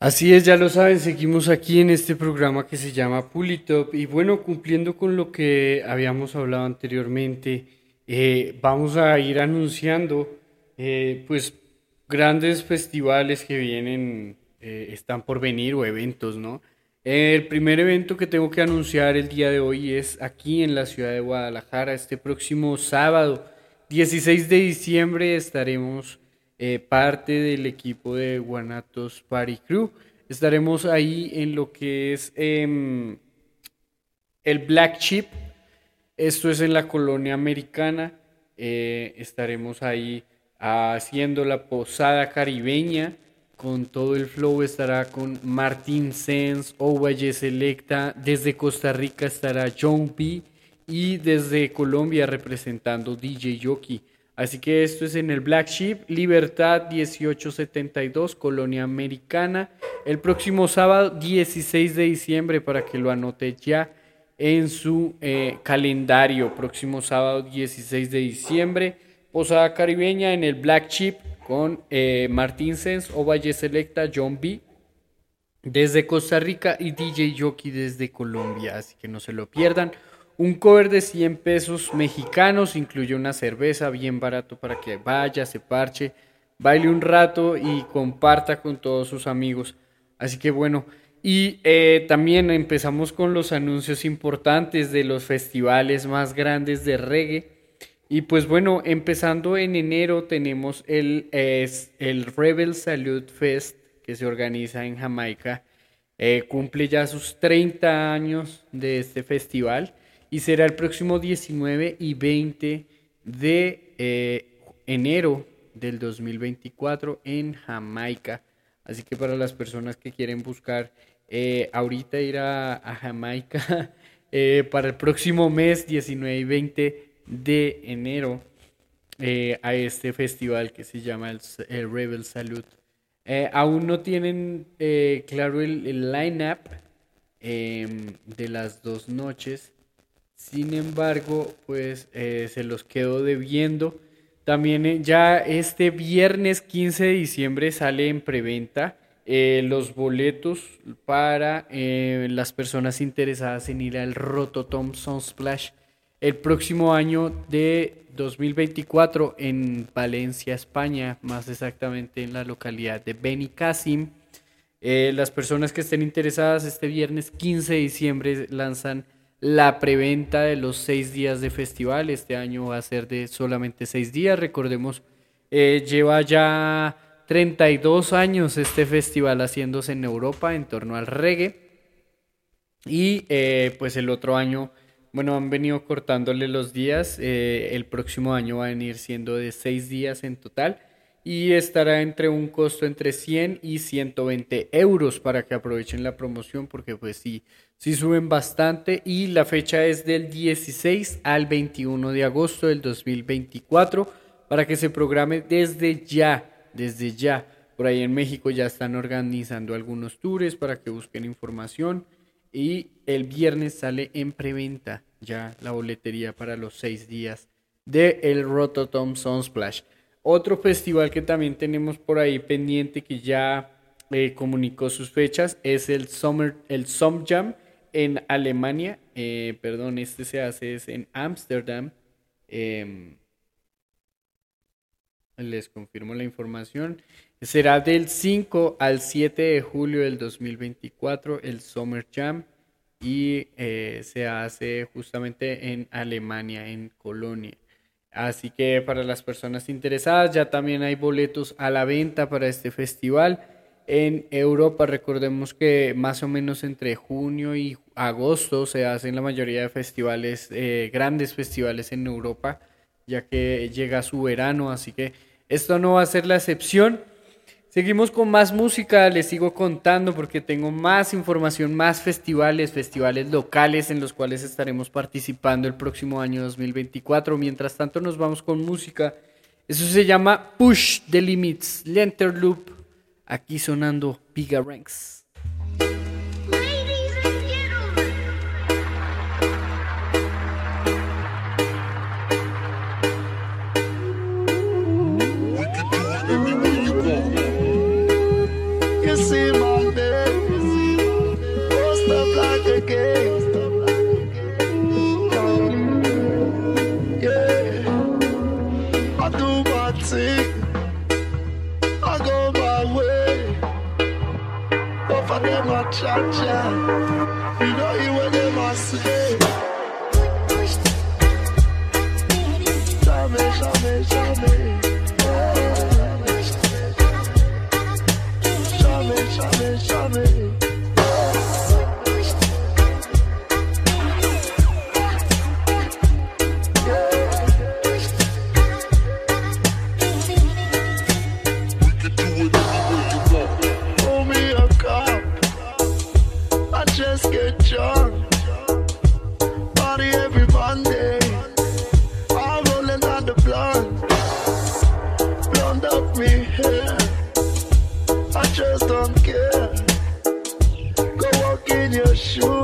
Así es, ya lo saben, seguimos aquí en este programa que se llama Pulitop y bueno, cumpliendo con lo que habíamos hablado anteriormente, eh, vamos a ir anunciando eh, pues grandes festivales que vienen, eh, están por venir o eventos, ¿no? El primer evento que tengo que anunciar el día de hoy es aquí en la ciudad de Guadalajara, este próximo sábado, 16 de diciembre, estaremos eh, parte del equipo de Guanatos Party Crew. Estaremos ahí en lo que es em, el Black Chip. Esto es en la colonia americana. Eh, estaremos ahí haciendo la posada caribeña. Con todo el flow estará con Martín Sens, Ovalle Selecta. Desde Costa Rica estará John B. Y desde Colombia representando DJ Yoki. Así que esto es en el Black Sheep, Libertad 1872, Colonia Americana. El próximo sábado 16 de diciembre, para que lo anote ya en su eh, calendario. Próximo sábado 16 de diciembre, Posada Caribeña en el Black Sheep con eh, Martín Sens, Ovalle Selecta, John B. Desde Costa Rica y DJ Yoki desde Colombia. Así que no se lo pierdan. Un cover de 100 pesos mexicanos incluye una cerveza bien barato para que vaya, se parche, baile un rato y comparta con todos sus amigos. Así que bueno, y eh, también empezamos con los anuncios importantes de los festivales más grandes de reggae. Y pues bueno, empezando en enero tenemos el, el Rebel Salute Fest que se organiza en Jamaica. Eh, cumple ya sus 30 años de este festival y será el próximo 19 y 20 de eh, enero del 2024 en Jamaica. Así que para las personas que quieren buscar eh, ahorita ir a, Jamaica eh, para el próximo mes 19 y 20 de enero a este festival que se llama el, el Rebel Salute. Eh, aún no tienen claro el, el line-up em, de las dos noches. Sin embargo, pues eh, se los quedo debiendo. También eh, ya este viernes 15 de diciembre sale en preventa eh, los boletos para las personas interesadas en ir al Rototom Sunsplash el próximo año de 2024 en Valencia, España, más exactamente en la localidad de Benicassim. Las personas que estén interesadas este viernes 15 de diciembre lanzan la preventa de los seis días de festival. Este año va a ser de solamente seis días. Recordemos, eh, lleva ya 32 años este festival haciéndose en Europa en torno al reggae. Y eh, pues el otro año, bueno, han venido cortándole los días. eh, el próximo año va a venir siendo de seis días en total. Y estará entre un costo entre 100 y 120 euros para que aprovechen la promoción porque pues sí, sí suben bastante. Y la fecha es del 16 al 21 de agosto del 2024 para que se programe desde ya, desde ya. Por ahí en México ya están organizando algunos tours para que busquen información. Y el viernes sale en preventa ya la boletería para los seis días de el Rototom Sunsplash. Otro festival que también tenemos por ahí pendiente que ya eh, comunicó sus fechas es el Summer, el Jam en Alemania. Eh, perdón, este se hace es en Ámsterdam. Em, les confirmo la información. Será del 5 al 7 de julio del 2024 el Summer Jam y eh, se hace justamente en Alemania, en Colonia. Así que para las personas interesadas ya también hay boletos a la venta para este festival. En Europa, recordemos que más o menos entre junio y agosto se hacen la mayoría de festivales, eh, grandes festivales en Europa, ya que llega su verano, así que esto no va a ser la excepción. Seguimos con más música, les sigo contando porque tengo más información, más festivales, festivales locales en los cuales estaremos participando el próximo año 2024. Mientras tanto nos vamos con música. Eso se llama Push the Limits, Lenter Loop aquí sonando Piga Ranks. cha cha. You know you were them a say. Shame, shame. me here. I just don't care. Go walk in your shoes.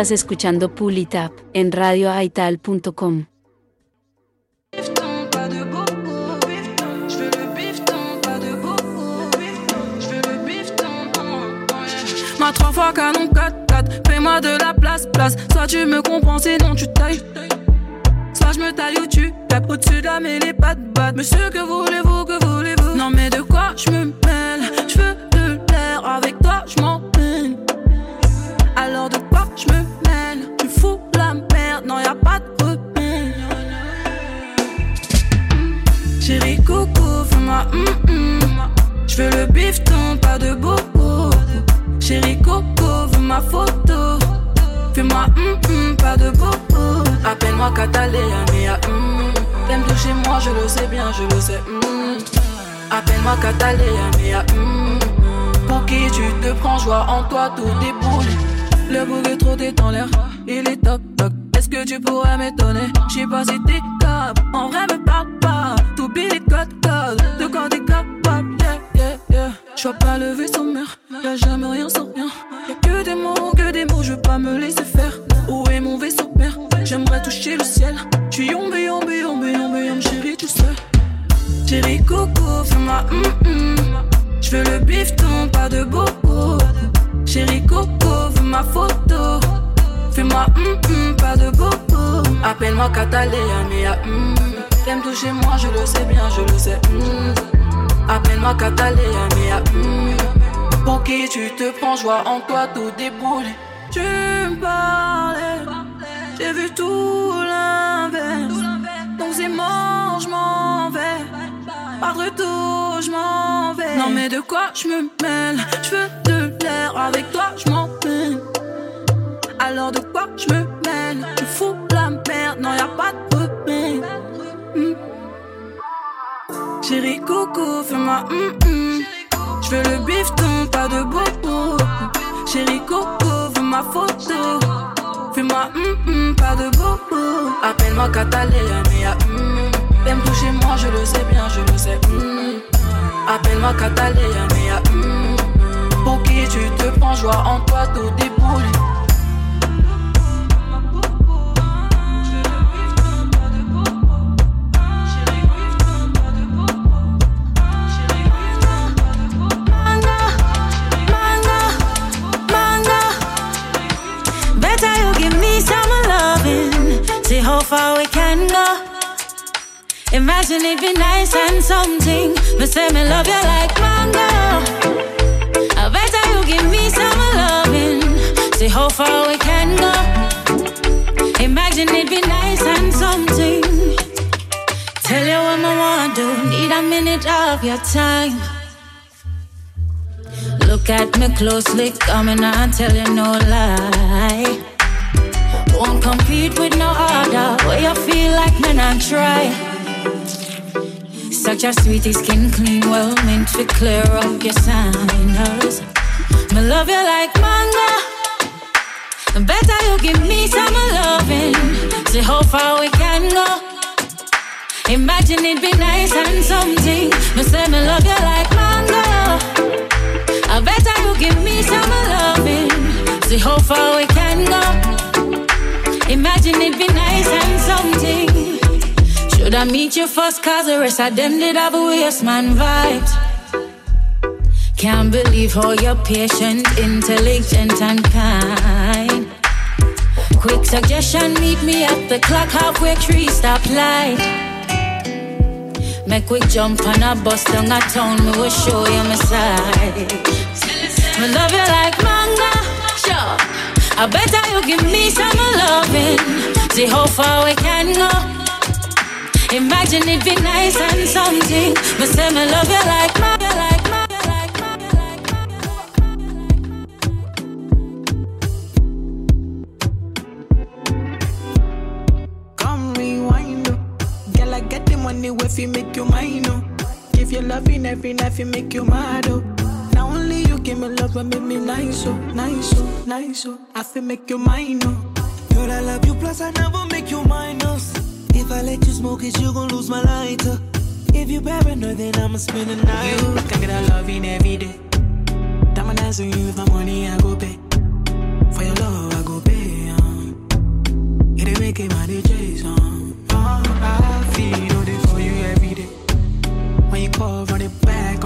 Estás escuchando Pulitap en radioaital.com. Je veux le bifton, pas de bobo. Chérie Coco, veux ma photo. Fais-moi hum, pas de bobo. Appelle-moi Catalina, mais ah, hum. T'aimes toucher moi, je le sais bien, je le sais. hum. Appelle-moi Catalina, mais ah, hum. Pour qui tu te prends, je vois en toi tout débouler. Tu me parlais, j'ai vu tout l'inverse. Donc c'est mort, je m'en vais. Par retour, je m'en vais. Non, mais de quoi je me mêle? Je veux de l'air avec toi, je m'en mêle. Alors de quoi je me mêle? Tu fous la merde, non, y a pas de remède. Hmm. Chérie Coco, fais-moi hum hum. Je veux le bifton, pas de bobo. Chérie Coco, veux ma photo. Fais-moi hum hum, pas de bobo. Appelle-moi Catalina, mais ah, hum. T'aimes toucher moi, je le sais bien, je le sais. hum. Appelle-moi Catalina, mais ah, hum. Pour qui tu te prends, je vois en toi tout. See how far we can go. Imagine it be nice and something. But say me love you like mango. I better you give me some loving. See how far we can go. Imagine it be nice and something. Tell you what I want to do. Need a minute of your time. Look at me closely, coming and tell you no lie. Won't compete with no other. Where you feel like men and try. Such a sweetie skin clean, well meant to clear up your signals. Me love you like manga. Better you give me some loving. See how far we can go. Imagine it'd be nice and something. Me say me love you like mango. I better you give me some loving. See how far we can go. Imagine it'd be nice and something. Should I meet you first? Cause the rest of them did have a waste man vibes. Can't believe how you're patient, intelligent, and kind. Quick suggestion, meet me at the clock halfway tree stop light. Make we jump on a bus down a town, me will show you my side. Me love you like manga, sure. I better you give me some loving. See how far we can go. Imagine it'd be nice and something. But say me love you like like manga, like oh. Money if you make you mine, oh. Give you loving every night, you make you mad, oh. Now only you give me love and make me nice, oh, nice, oh, nice, oh. I feel make you mine, oh. Girl, I love you, plus I never make you minus. If I let you smoke it, you gon' lose my lighter. If you paranoid, then I'ma spend the night. You can get a loving every day. Time I answer you my money, I go pay. For your love, I go pay. Um. It ain't making money, Jason. Uh, I feel day for you every day. When you call, run it back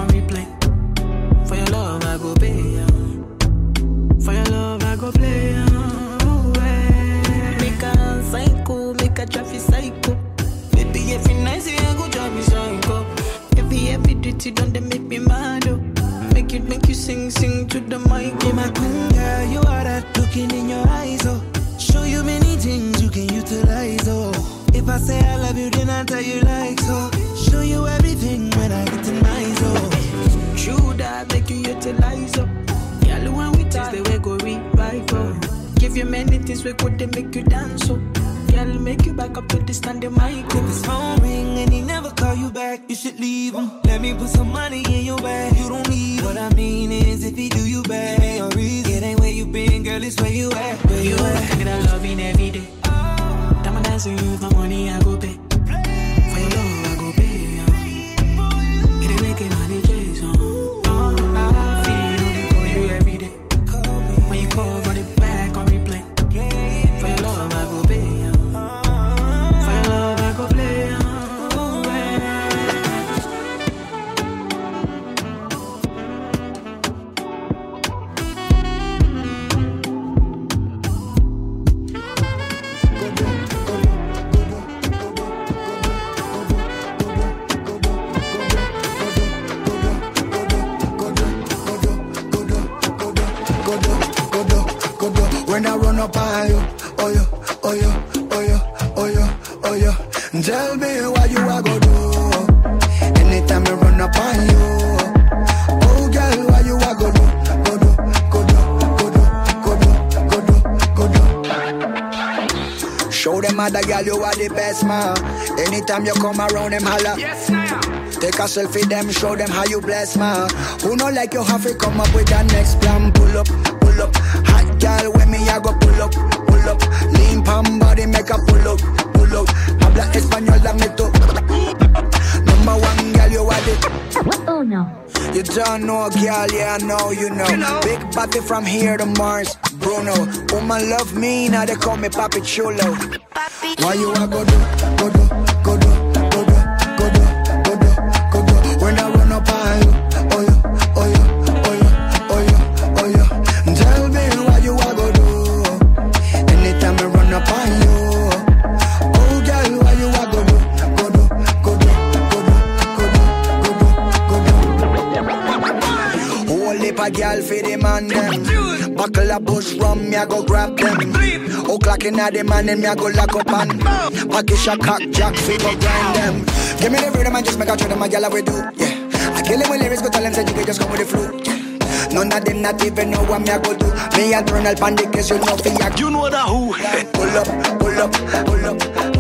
come around them holla. Yes, Take a selfie, them show them how you bless man. Who know like you have to come up with that next plan? Pull up, pull up. Hot girl, when me I go pull up, pull up. Lean palm body make a pull up, pull up. Habla español, dame tu. Number one girl, you are the. Oh no. You don't know, girl, yeah, I know, you know. Big body from here to Mars, Bruno. Woman love me, now they call me Papi Chulo. Why you a go do, go do, I go grab them. Oh, O'clock in the man, and me I go lock up and package a cock jack fi go grind them. Give me the rhythm and just make a try them a gyal we do. Yeah, I kill him with lyrics, go tell them say you can just come with the flu. Yeah. None of them not even know what me I go do. Me and Ronald Pandy, cause you know fi yak. You know that who? Pull up, pull up, pull up.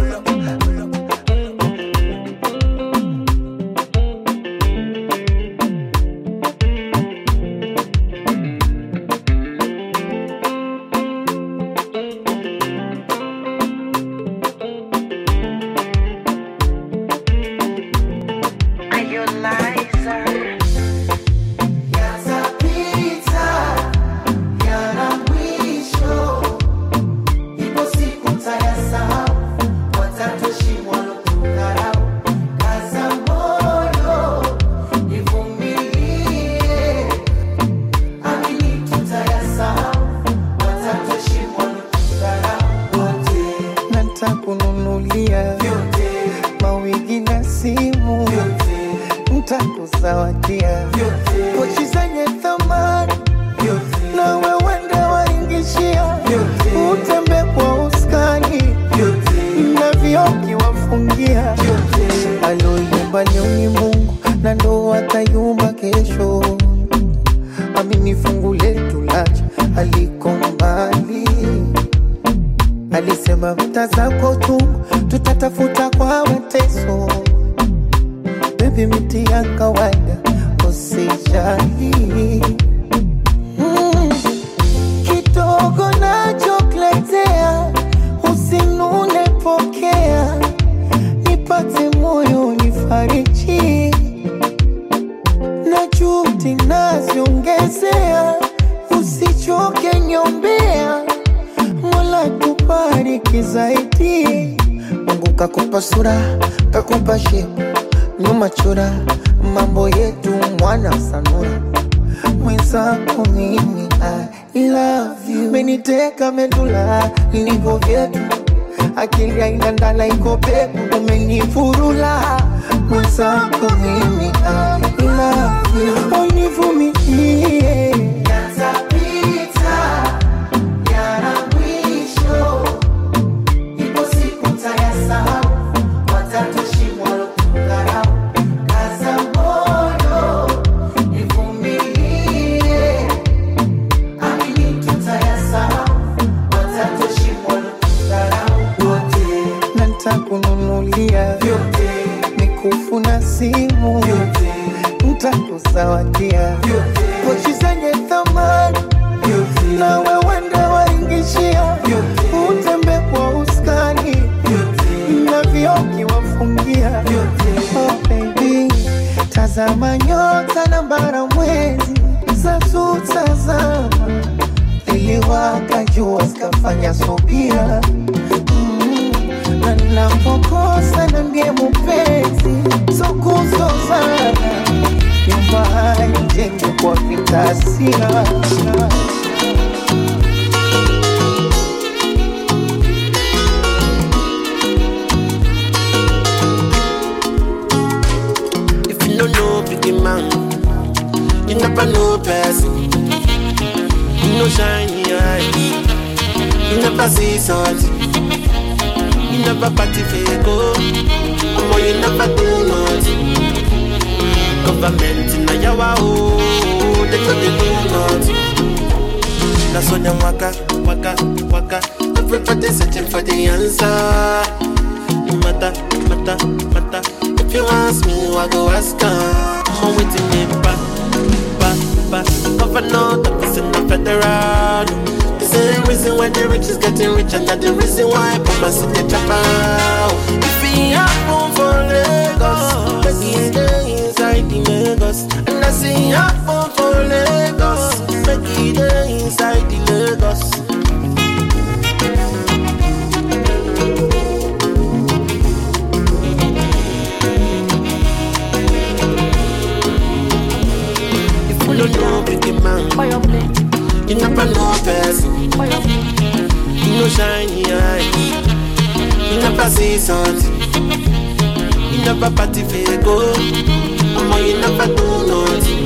Something. You never party for go, Mama, you never do nothing.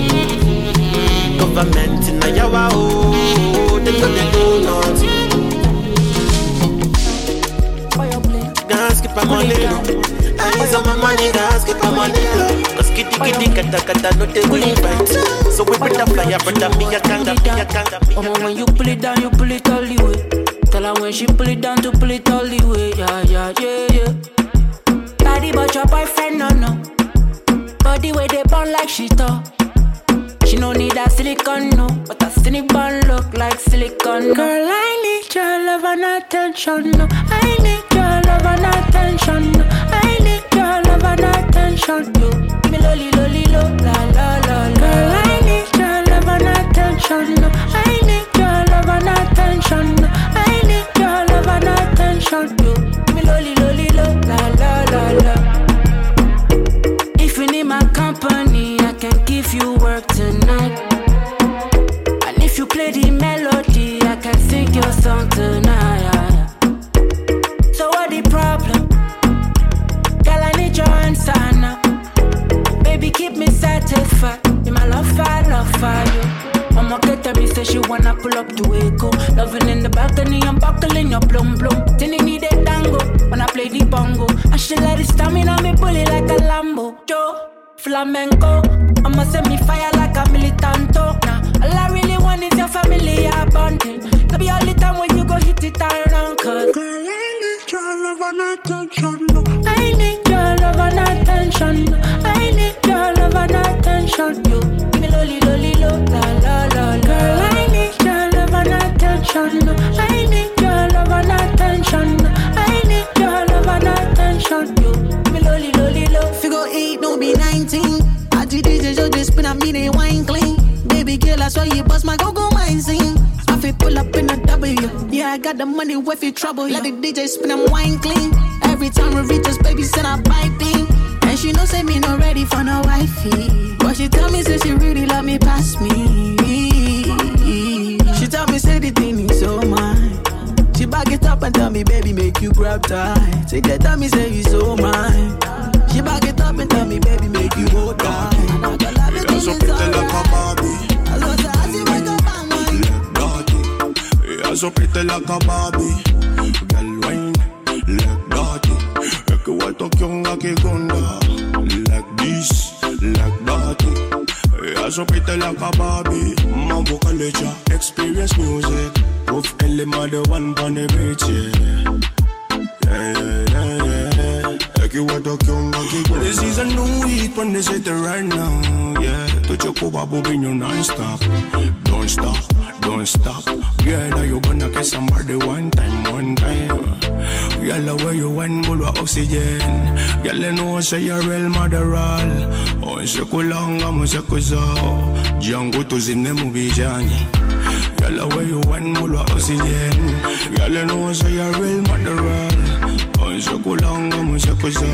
Government in a yawa oh, they know they do nothing. Gas keep my money low. Eyes on my money, gas keep my money low. Cause kitty kitty kata kata no they will invite. So we better fly up, brother me a kanga, me a kanga, a Mama, when you pull it down, you pull it all the way. Tell her when she pull it down to pull it all the way. Yeah, yeah, yeah, yeah. Body but your boyfriend, no, no. Body where they burn like she thought. She no need that silicone, no. But that cynic bun look like silicone. No. Girl, I need your love and attention, no. I need your love and attention, no. I need your love and attention. Give me lolly, lolly, lo, la, la, la, la. Girl, I need your love and attention, no. I need your love and attention, no. Attention, yo. Give me lolly, lolly, lo, la, la, la, la. If you need my company, I can give you work tonight. And if you play the melody, I can sing your song tonight. So what the problem? Girl, I need your answer now. Baby, keep me satisfied. In my love, I love for you. Mama get tell me say she wanna pull up to Echo. Loving in the balcony, I'm buckling your plum plum. Tinny need a tango when I play the bongo. And she let it stamina me bully like a Lambo. Joe, flamenco. I'ma send me fire like a militanto. Nah, all I really want is your family, yeah, bonding. To be all the time when you go hit it around, cause girl, I need your love and attention. I need your love and attention. I need love and attention. You give me lolly, lolly, lo, la, la, la. Girl, I need your love and attention. no. I need your love and attention. no. I need your love and attention. You give me lolly, lolly, lo. Figure eight, don't be 19. I do DJ, just spin a mini wine clean. Baby girl, I swear you bust my go-go mind scene. I feel pull up in a W. Yeah, I got the money with you trouble. Let the DJ spin them wine clean. Every time we reach us, baby, send her piping. And she know say me not ready for no wifey. But she tell me say she really love me past me. She tell me say the thing is so mine. She back it up and tell me, baby, make you grab tight. Take that tell me say you so mine. She back it up and tell me, baby, make you hold tight. I got love it Ella so pretty like a Barbie. Ella so pretty like a Barbie. Girl wine, like dirty. Vuelto que un aquí gunda. Like this, like dirty. Ella so pretty like a Barbie. Mambo Kalecha, experience music. Puff Ellie mother one on the beach, yeah. Yeah, yeah, yeah, Elke word dat ik jong maak, This is a new heat, want this hit right now, yeah. Tot je koba a in you non-stop. Don't stop, don't stop. Girl, are you gonna kiss somebody one time, one time? Girl, where you went, full of oxygen. Girl, I know say you're real mother all Oh, shekulanga, mo shekuzao Jango tuzine mubijani Girl, where you went, full of oxygen. Girl, I know say you're real mother all chokolongo muchokozo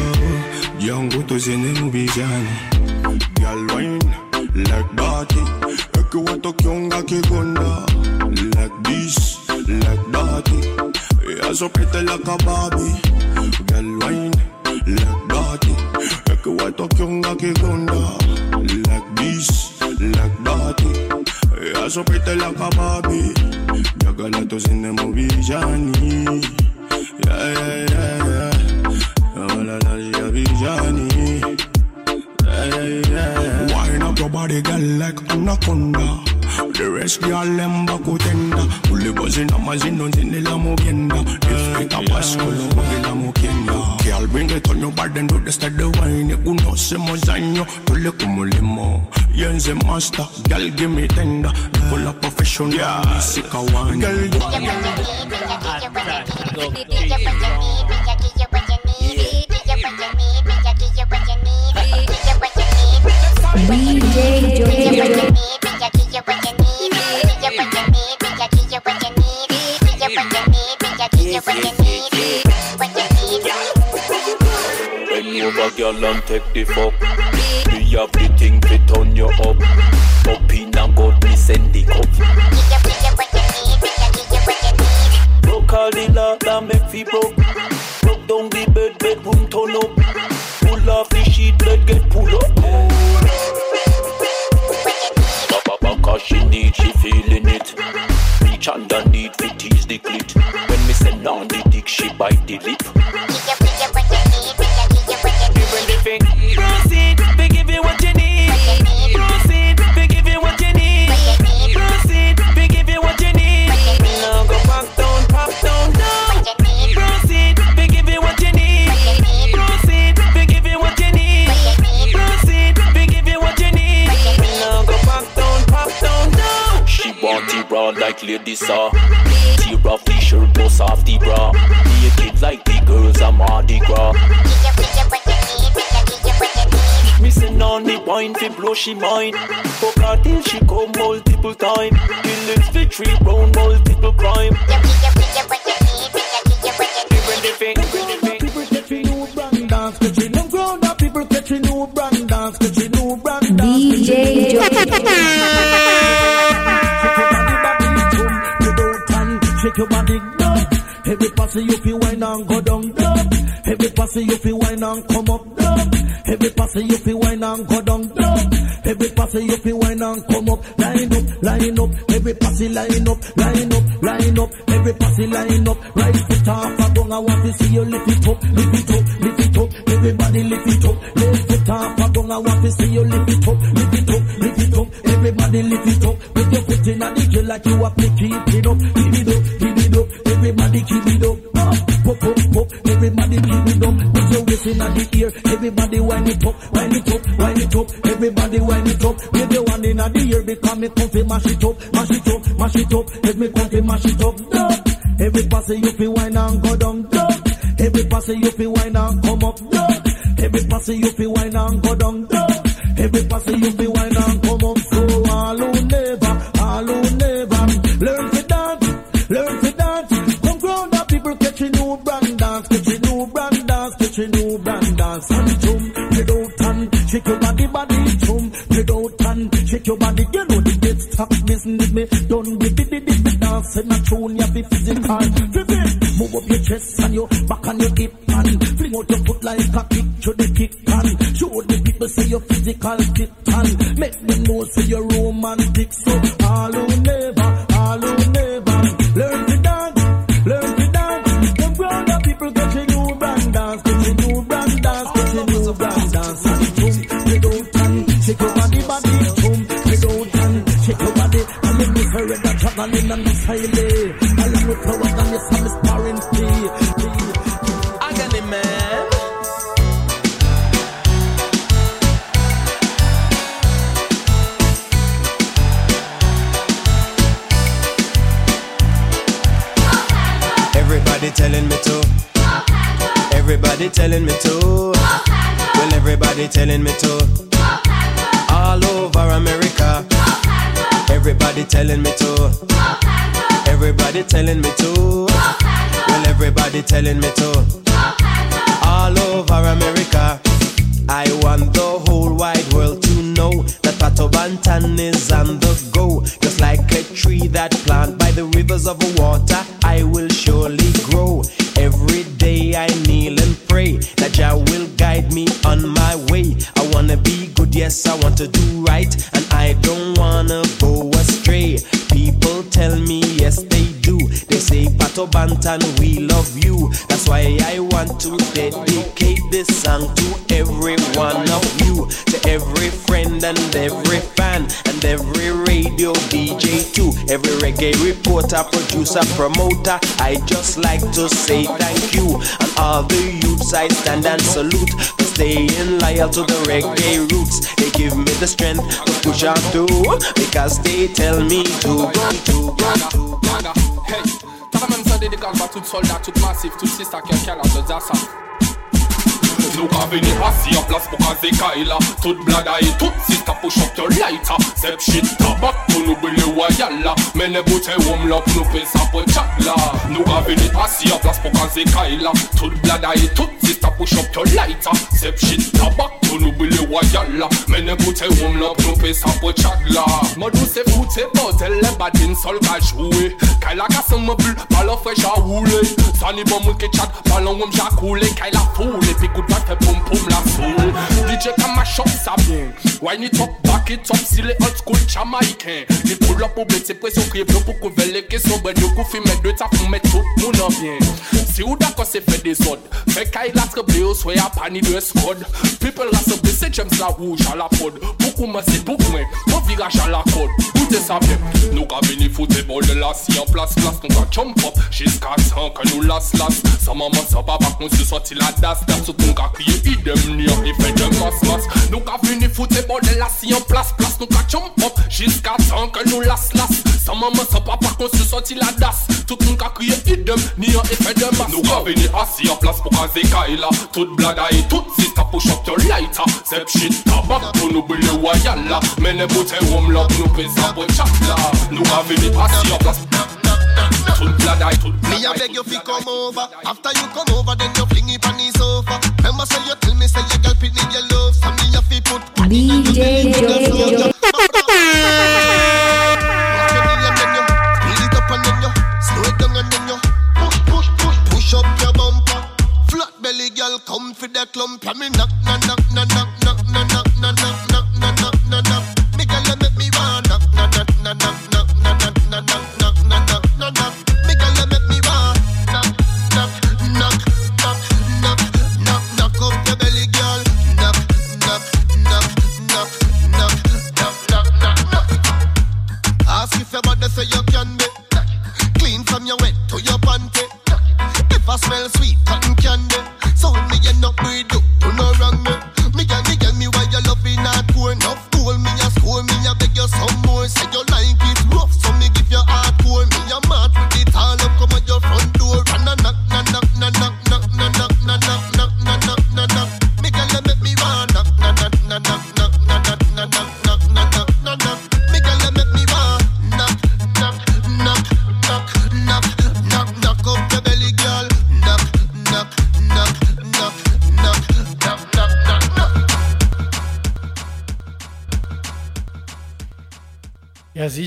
yango tozene mubijani galwin like bati ekiwatokyonga kigonda like this like bati yazopetelaka babi wine like bati ekiwatokyonga kigonda like this like bati yazopetelaka babi yagala tozene mubijani yeah, yeah, yeah, yeah. Oh la la, she a. Yeah, yeah, yeah. Wind up your body, girl, like anaconda terrestrial en bajo tienda. Pull it was in a mazin, don't the la movienda. If it a pass, con lo bajo la movienda. Que al bring it on your bad and do the start the wine. Conocemos daño, tú le como limo. Y en se master, girl give me tender. Pull la profession, yeah, music I want. Girl, DJ Joey. Over, girl, and take the fuck. Me have the thing to turn you up. Up in and God, me send the cup. Broke all the law that make fi broke. Broke down the bed, bedroom turn up. Pull off the sheet, bed get pull up. She need, she feeling it. Reach underneath, fit tease the clit. When me send on the dick, she bite the lip. Like lady saw. Uh. Tear off the shirt, bust off the bra. Naked like the girls I'm Mardi Gras. Missing on the wine fi blow she mind Fuck her till she come multiple time Kill it fi three round multiple crime Different different People catching new brand dance, catching new ground up. People catching new brand dance, catching new brand dance. DJ Shake your body down. Every pass you feel wine and go down down. Every pass you feel wine and come up down. Every pass you feel wine and go down down. Every pass you feel wine and come up. Line up, line up. Every pass line up, line up, line up. Every pass line up. Right foot off a gong. I want to see you lift it up, lift it up, lift it up. Everybody lift it up. Left foot off a gong. I want to see you lift it up, lift it up, lift it up. Everybody lift it up. Put your foot in the dirt like you are keep it up, keep it up. Everybody keep it up. Put your waist in the ear. Everybody wind it up, wind it up, wind it up. Everybody wind it up. With the one in the ear because me come to mash it up, mash it up, mash it up. Let me come to mash it up. Down. Every pass you feel wine and go down, down. Every pass you feel wine and come up, down. Every pass you feel wine and go down, down. Every pass you feel wine and shake your body, body, jump, head out and shake your body. You know the get stop business me. Done with the the the dance and a tune you be physical. Vivid, move up your chest and your back and your hip and fling out your foot like a kick to the kick and show the people say you're physical fit promoter. I just like to say thank you, and all the youths I stand and salute for staying loyal to the reggae roots. They give me the strength to push on through because they tell me to go to go to. Hey, t'as même ça dédicace à tout soldat, tout massif, tout sista qui a de Zassa. Nou ka vini asi an plas pou kaze kaila. Tout blada e tout sista push up your lighter. Sep shit tabak pou nou bile wayala. Mene bote wom la pou nou pe sa po chakla Nou ka vini asi an plas pou kaze kaila. Tout blada e tout sista push up your lighter. Sep shit tabak tunubiliwa yalla menekuthe umlophi uphisapho chakla madusefuthe botele badinsol kashuwe kaila kasemable balo fresh awule sanibomulkichat balongomshakule kaila fule pikutbathe la lasule dj kamashop sabien wine it up back it up si le old school jamaïcain li pull up ubetse pression krieblo pou kuvele ke sobre nyokufi medotafume tout muna bien. Si ou da kon se fe de zod Fek ka il atreble yo swe a pani de skod People rase blese jems la rouge a la pod. Poukou mwen se pouk mwen, mwen viraj a la kod. Ou te savye, nou ka vini foute bol de las Si an plas plas, nou ka chom pop Jiska san ke nou las las. Sa maman sa babak, mwen se soti la das Das. Sot nou ka kriye idem ni an efek de mas mas. Nou ka vini foute bol de las Si an plas plas, nou ka chom pop Jiska san ke nou las las. Sa maman sa babak, mwen se soti la das. Sot nou ka kriye idem ni an efek de mas mas Nou ka vini asi an plas pou kaze kaila. Tout blada e tout sista push up your lighter. Sep shit tabak pou nou bile wayala Mene bote wom la pou nou pe sa po chakla Nou ka vini asi an plas Tout blada tout Me a beg you fi come over. After you come over, then you fling it on the sofa. Remember say you tell me say your girl need your love, so me a fi put DJ Jojo. Coming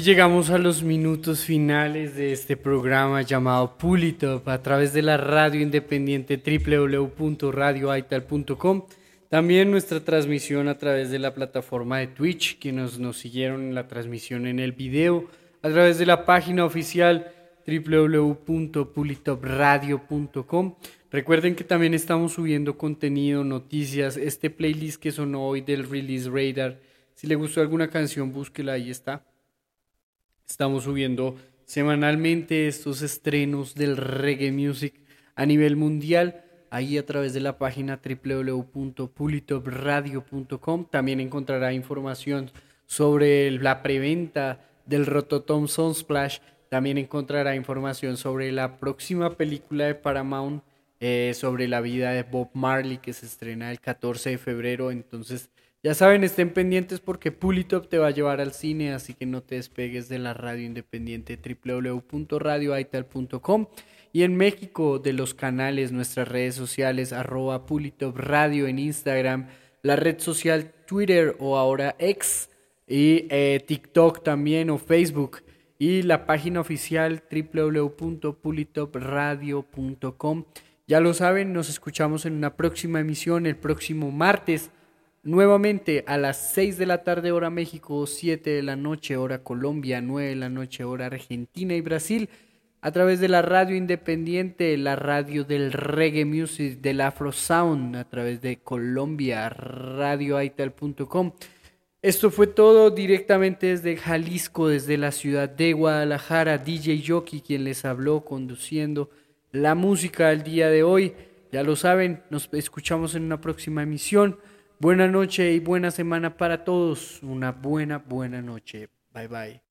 llegamos a los minutos finales de este programa llamado Pulitop a través de la radio independiente www.radioaital.com. También nuestra transmisión a través de la plataforma de Twitch, quienes nos siguieron en la transmisión en el video, a través de la página oficial www.pulitopradio.com. Recuerden que también estamos subiendo contenido, noticias, este playlist que sonó hoy del Release Radar. Si le gustó alguna canción, búsquela, ahí está. Estamos subiendo semanalmente estos estrenos del reggae music a nivel mundial, ahí a través de la página www.pulitopradio.com. También encontrará información sobre la preventa del Rototom Sunsplash. También encontrará información sobre la próxima película de Paramount, eh, sobre la vida de Bob Marley, que se estrena el 14 de febrero. Entonces Ya saben, estén pendientes porque Pulitop te va a llevar al cine, así que no te despegues de la radio independiente www.radioaital.com y en México de los canales, nuestras redes sociales, arroba Pulitop Radio en Instagram, la red social Twitter o ahora X y eh, TikTok también o Facebook. Y la página oficial www.pulitopradio.com. Ya lo saben, nos escuchamos en una próxima emisión el próximo martes, nuevamente a las 6 de la tarde hora México, 7 de la noche hora Colombia, 9 de la noche hora Argentina y Brasil, a través de la radio independiente, la radio del reggae music, del afro sound, a través de Colombia, radioaital.com. Esto fue todo directamente desde Jalisco, desde la ciudad de Guadalajara. DJ Jockey, quien les habló conduciendo la música del día de hoy. Ya lo saben, nos escuchamos en una próxima emisión. Buena noche y buena semana para todos. Una buena, buena noche. Bye bye.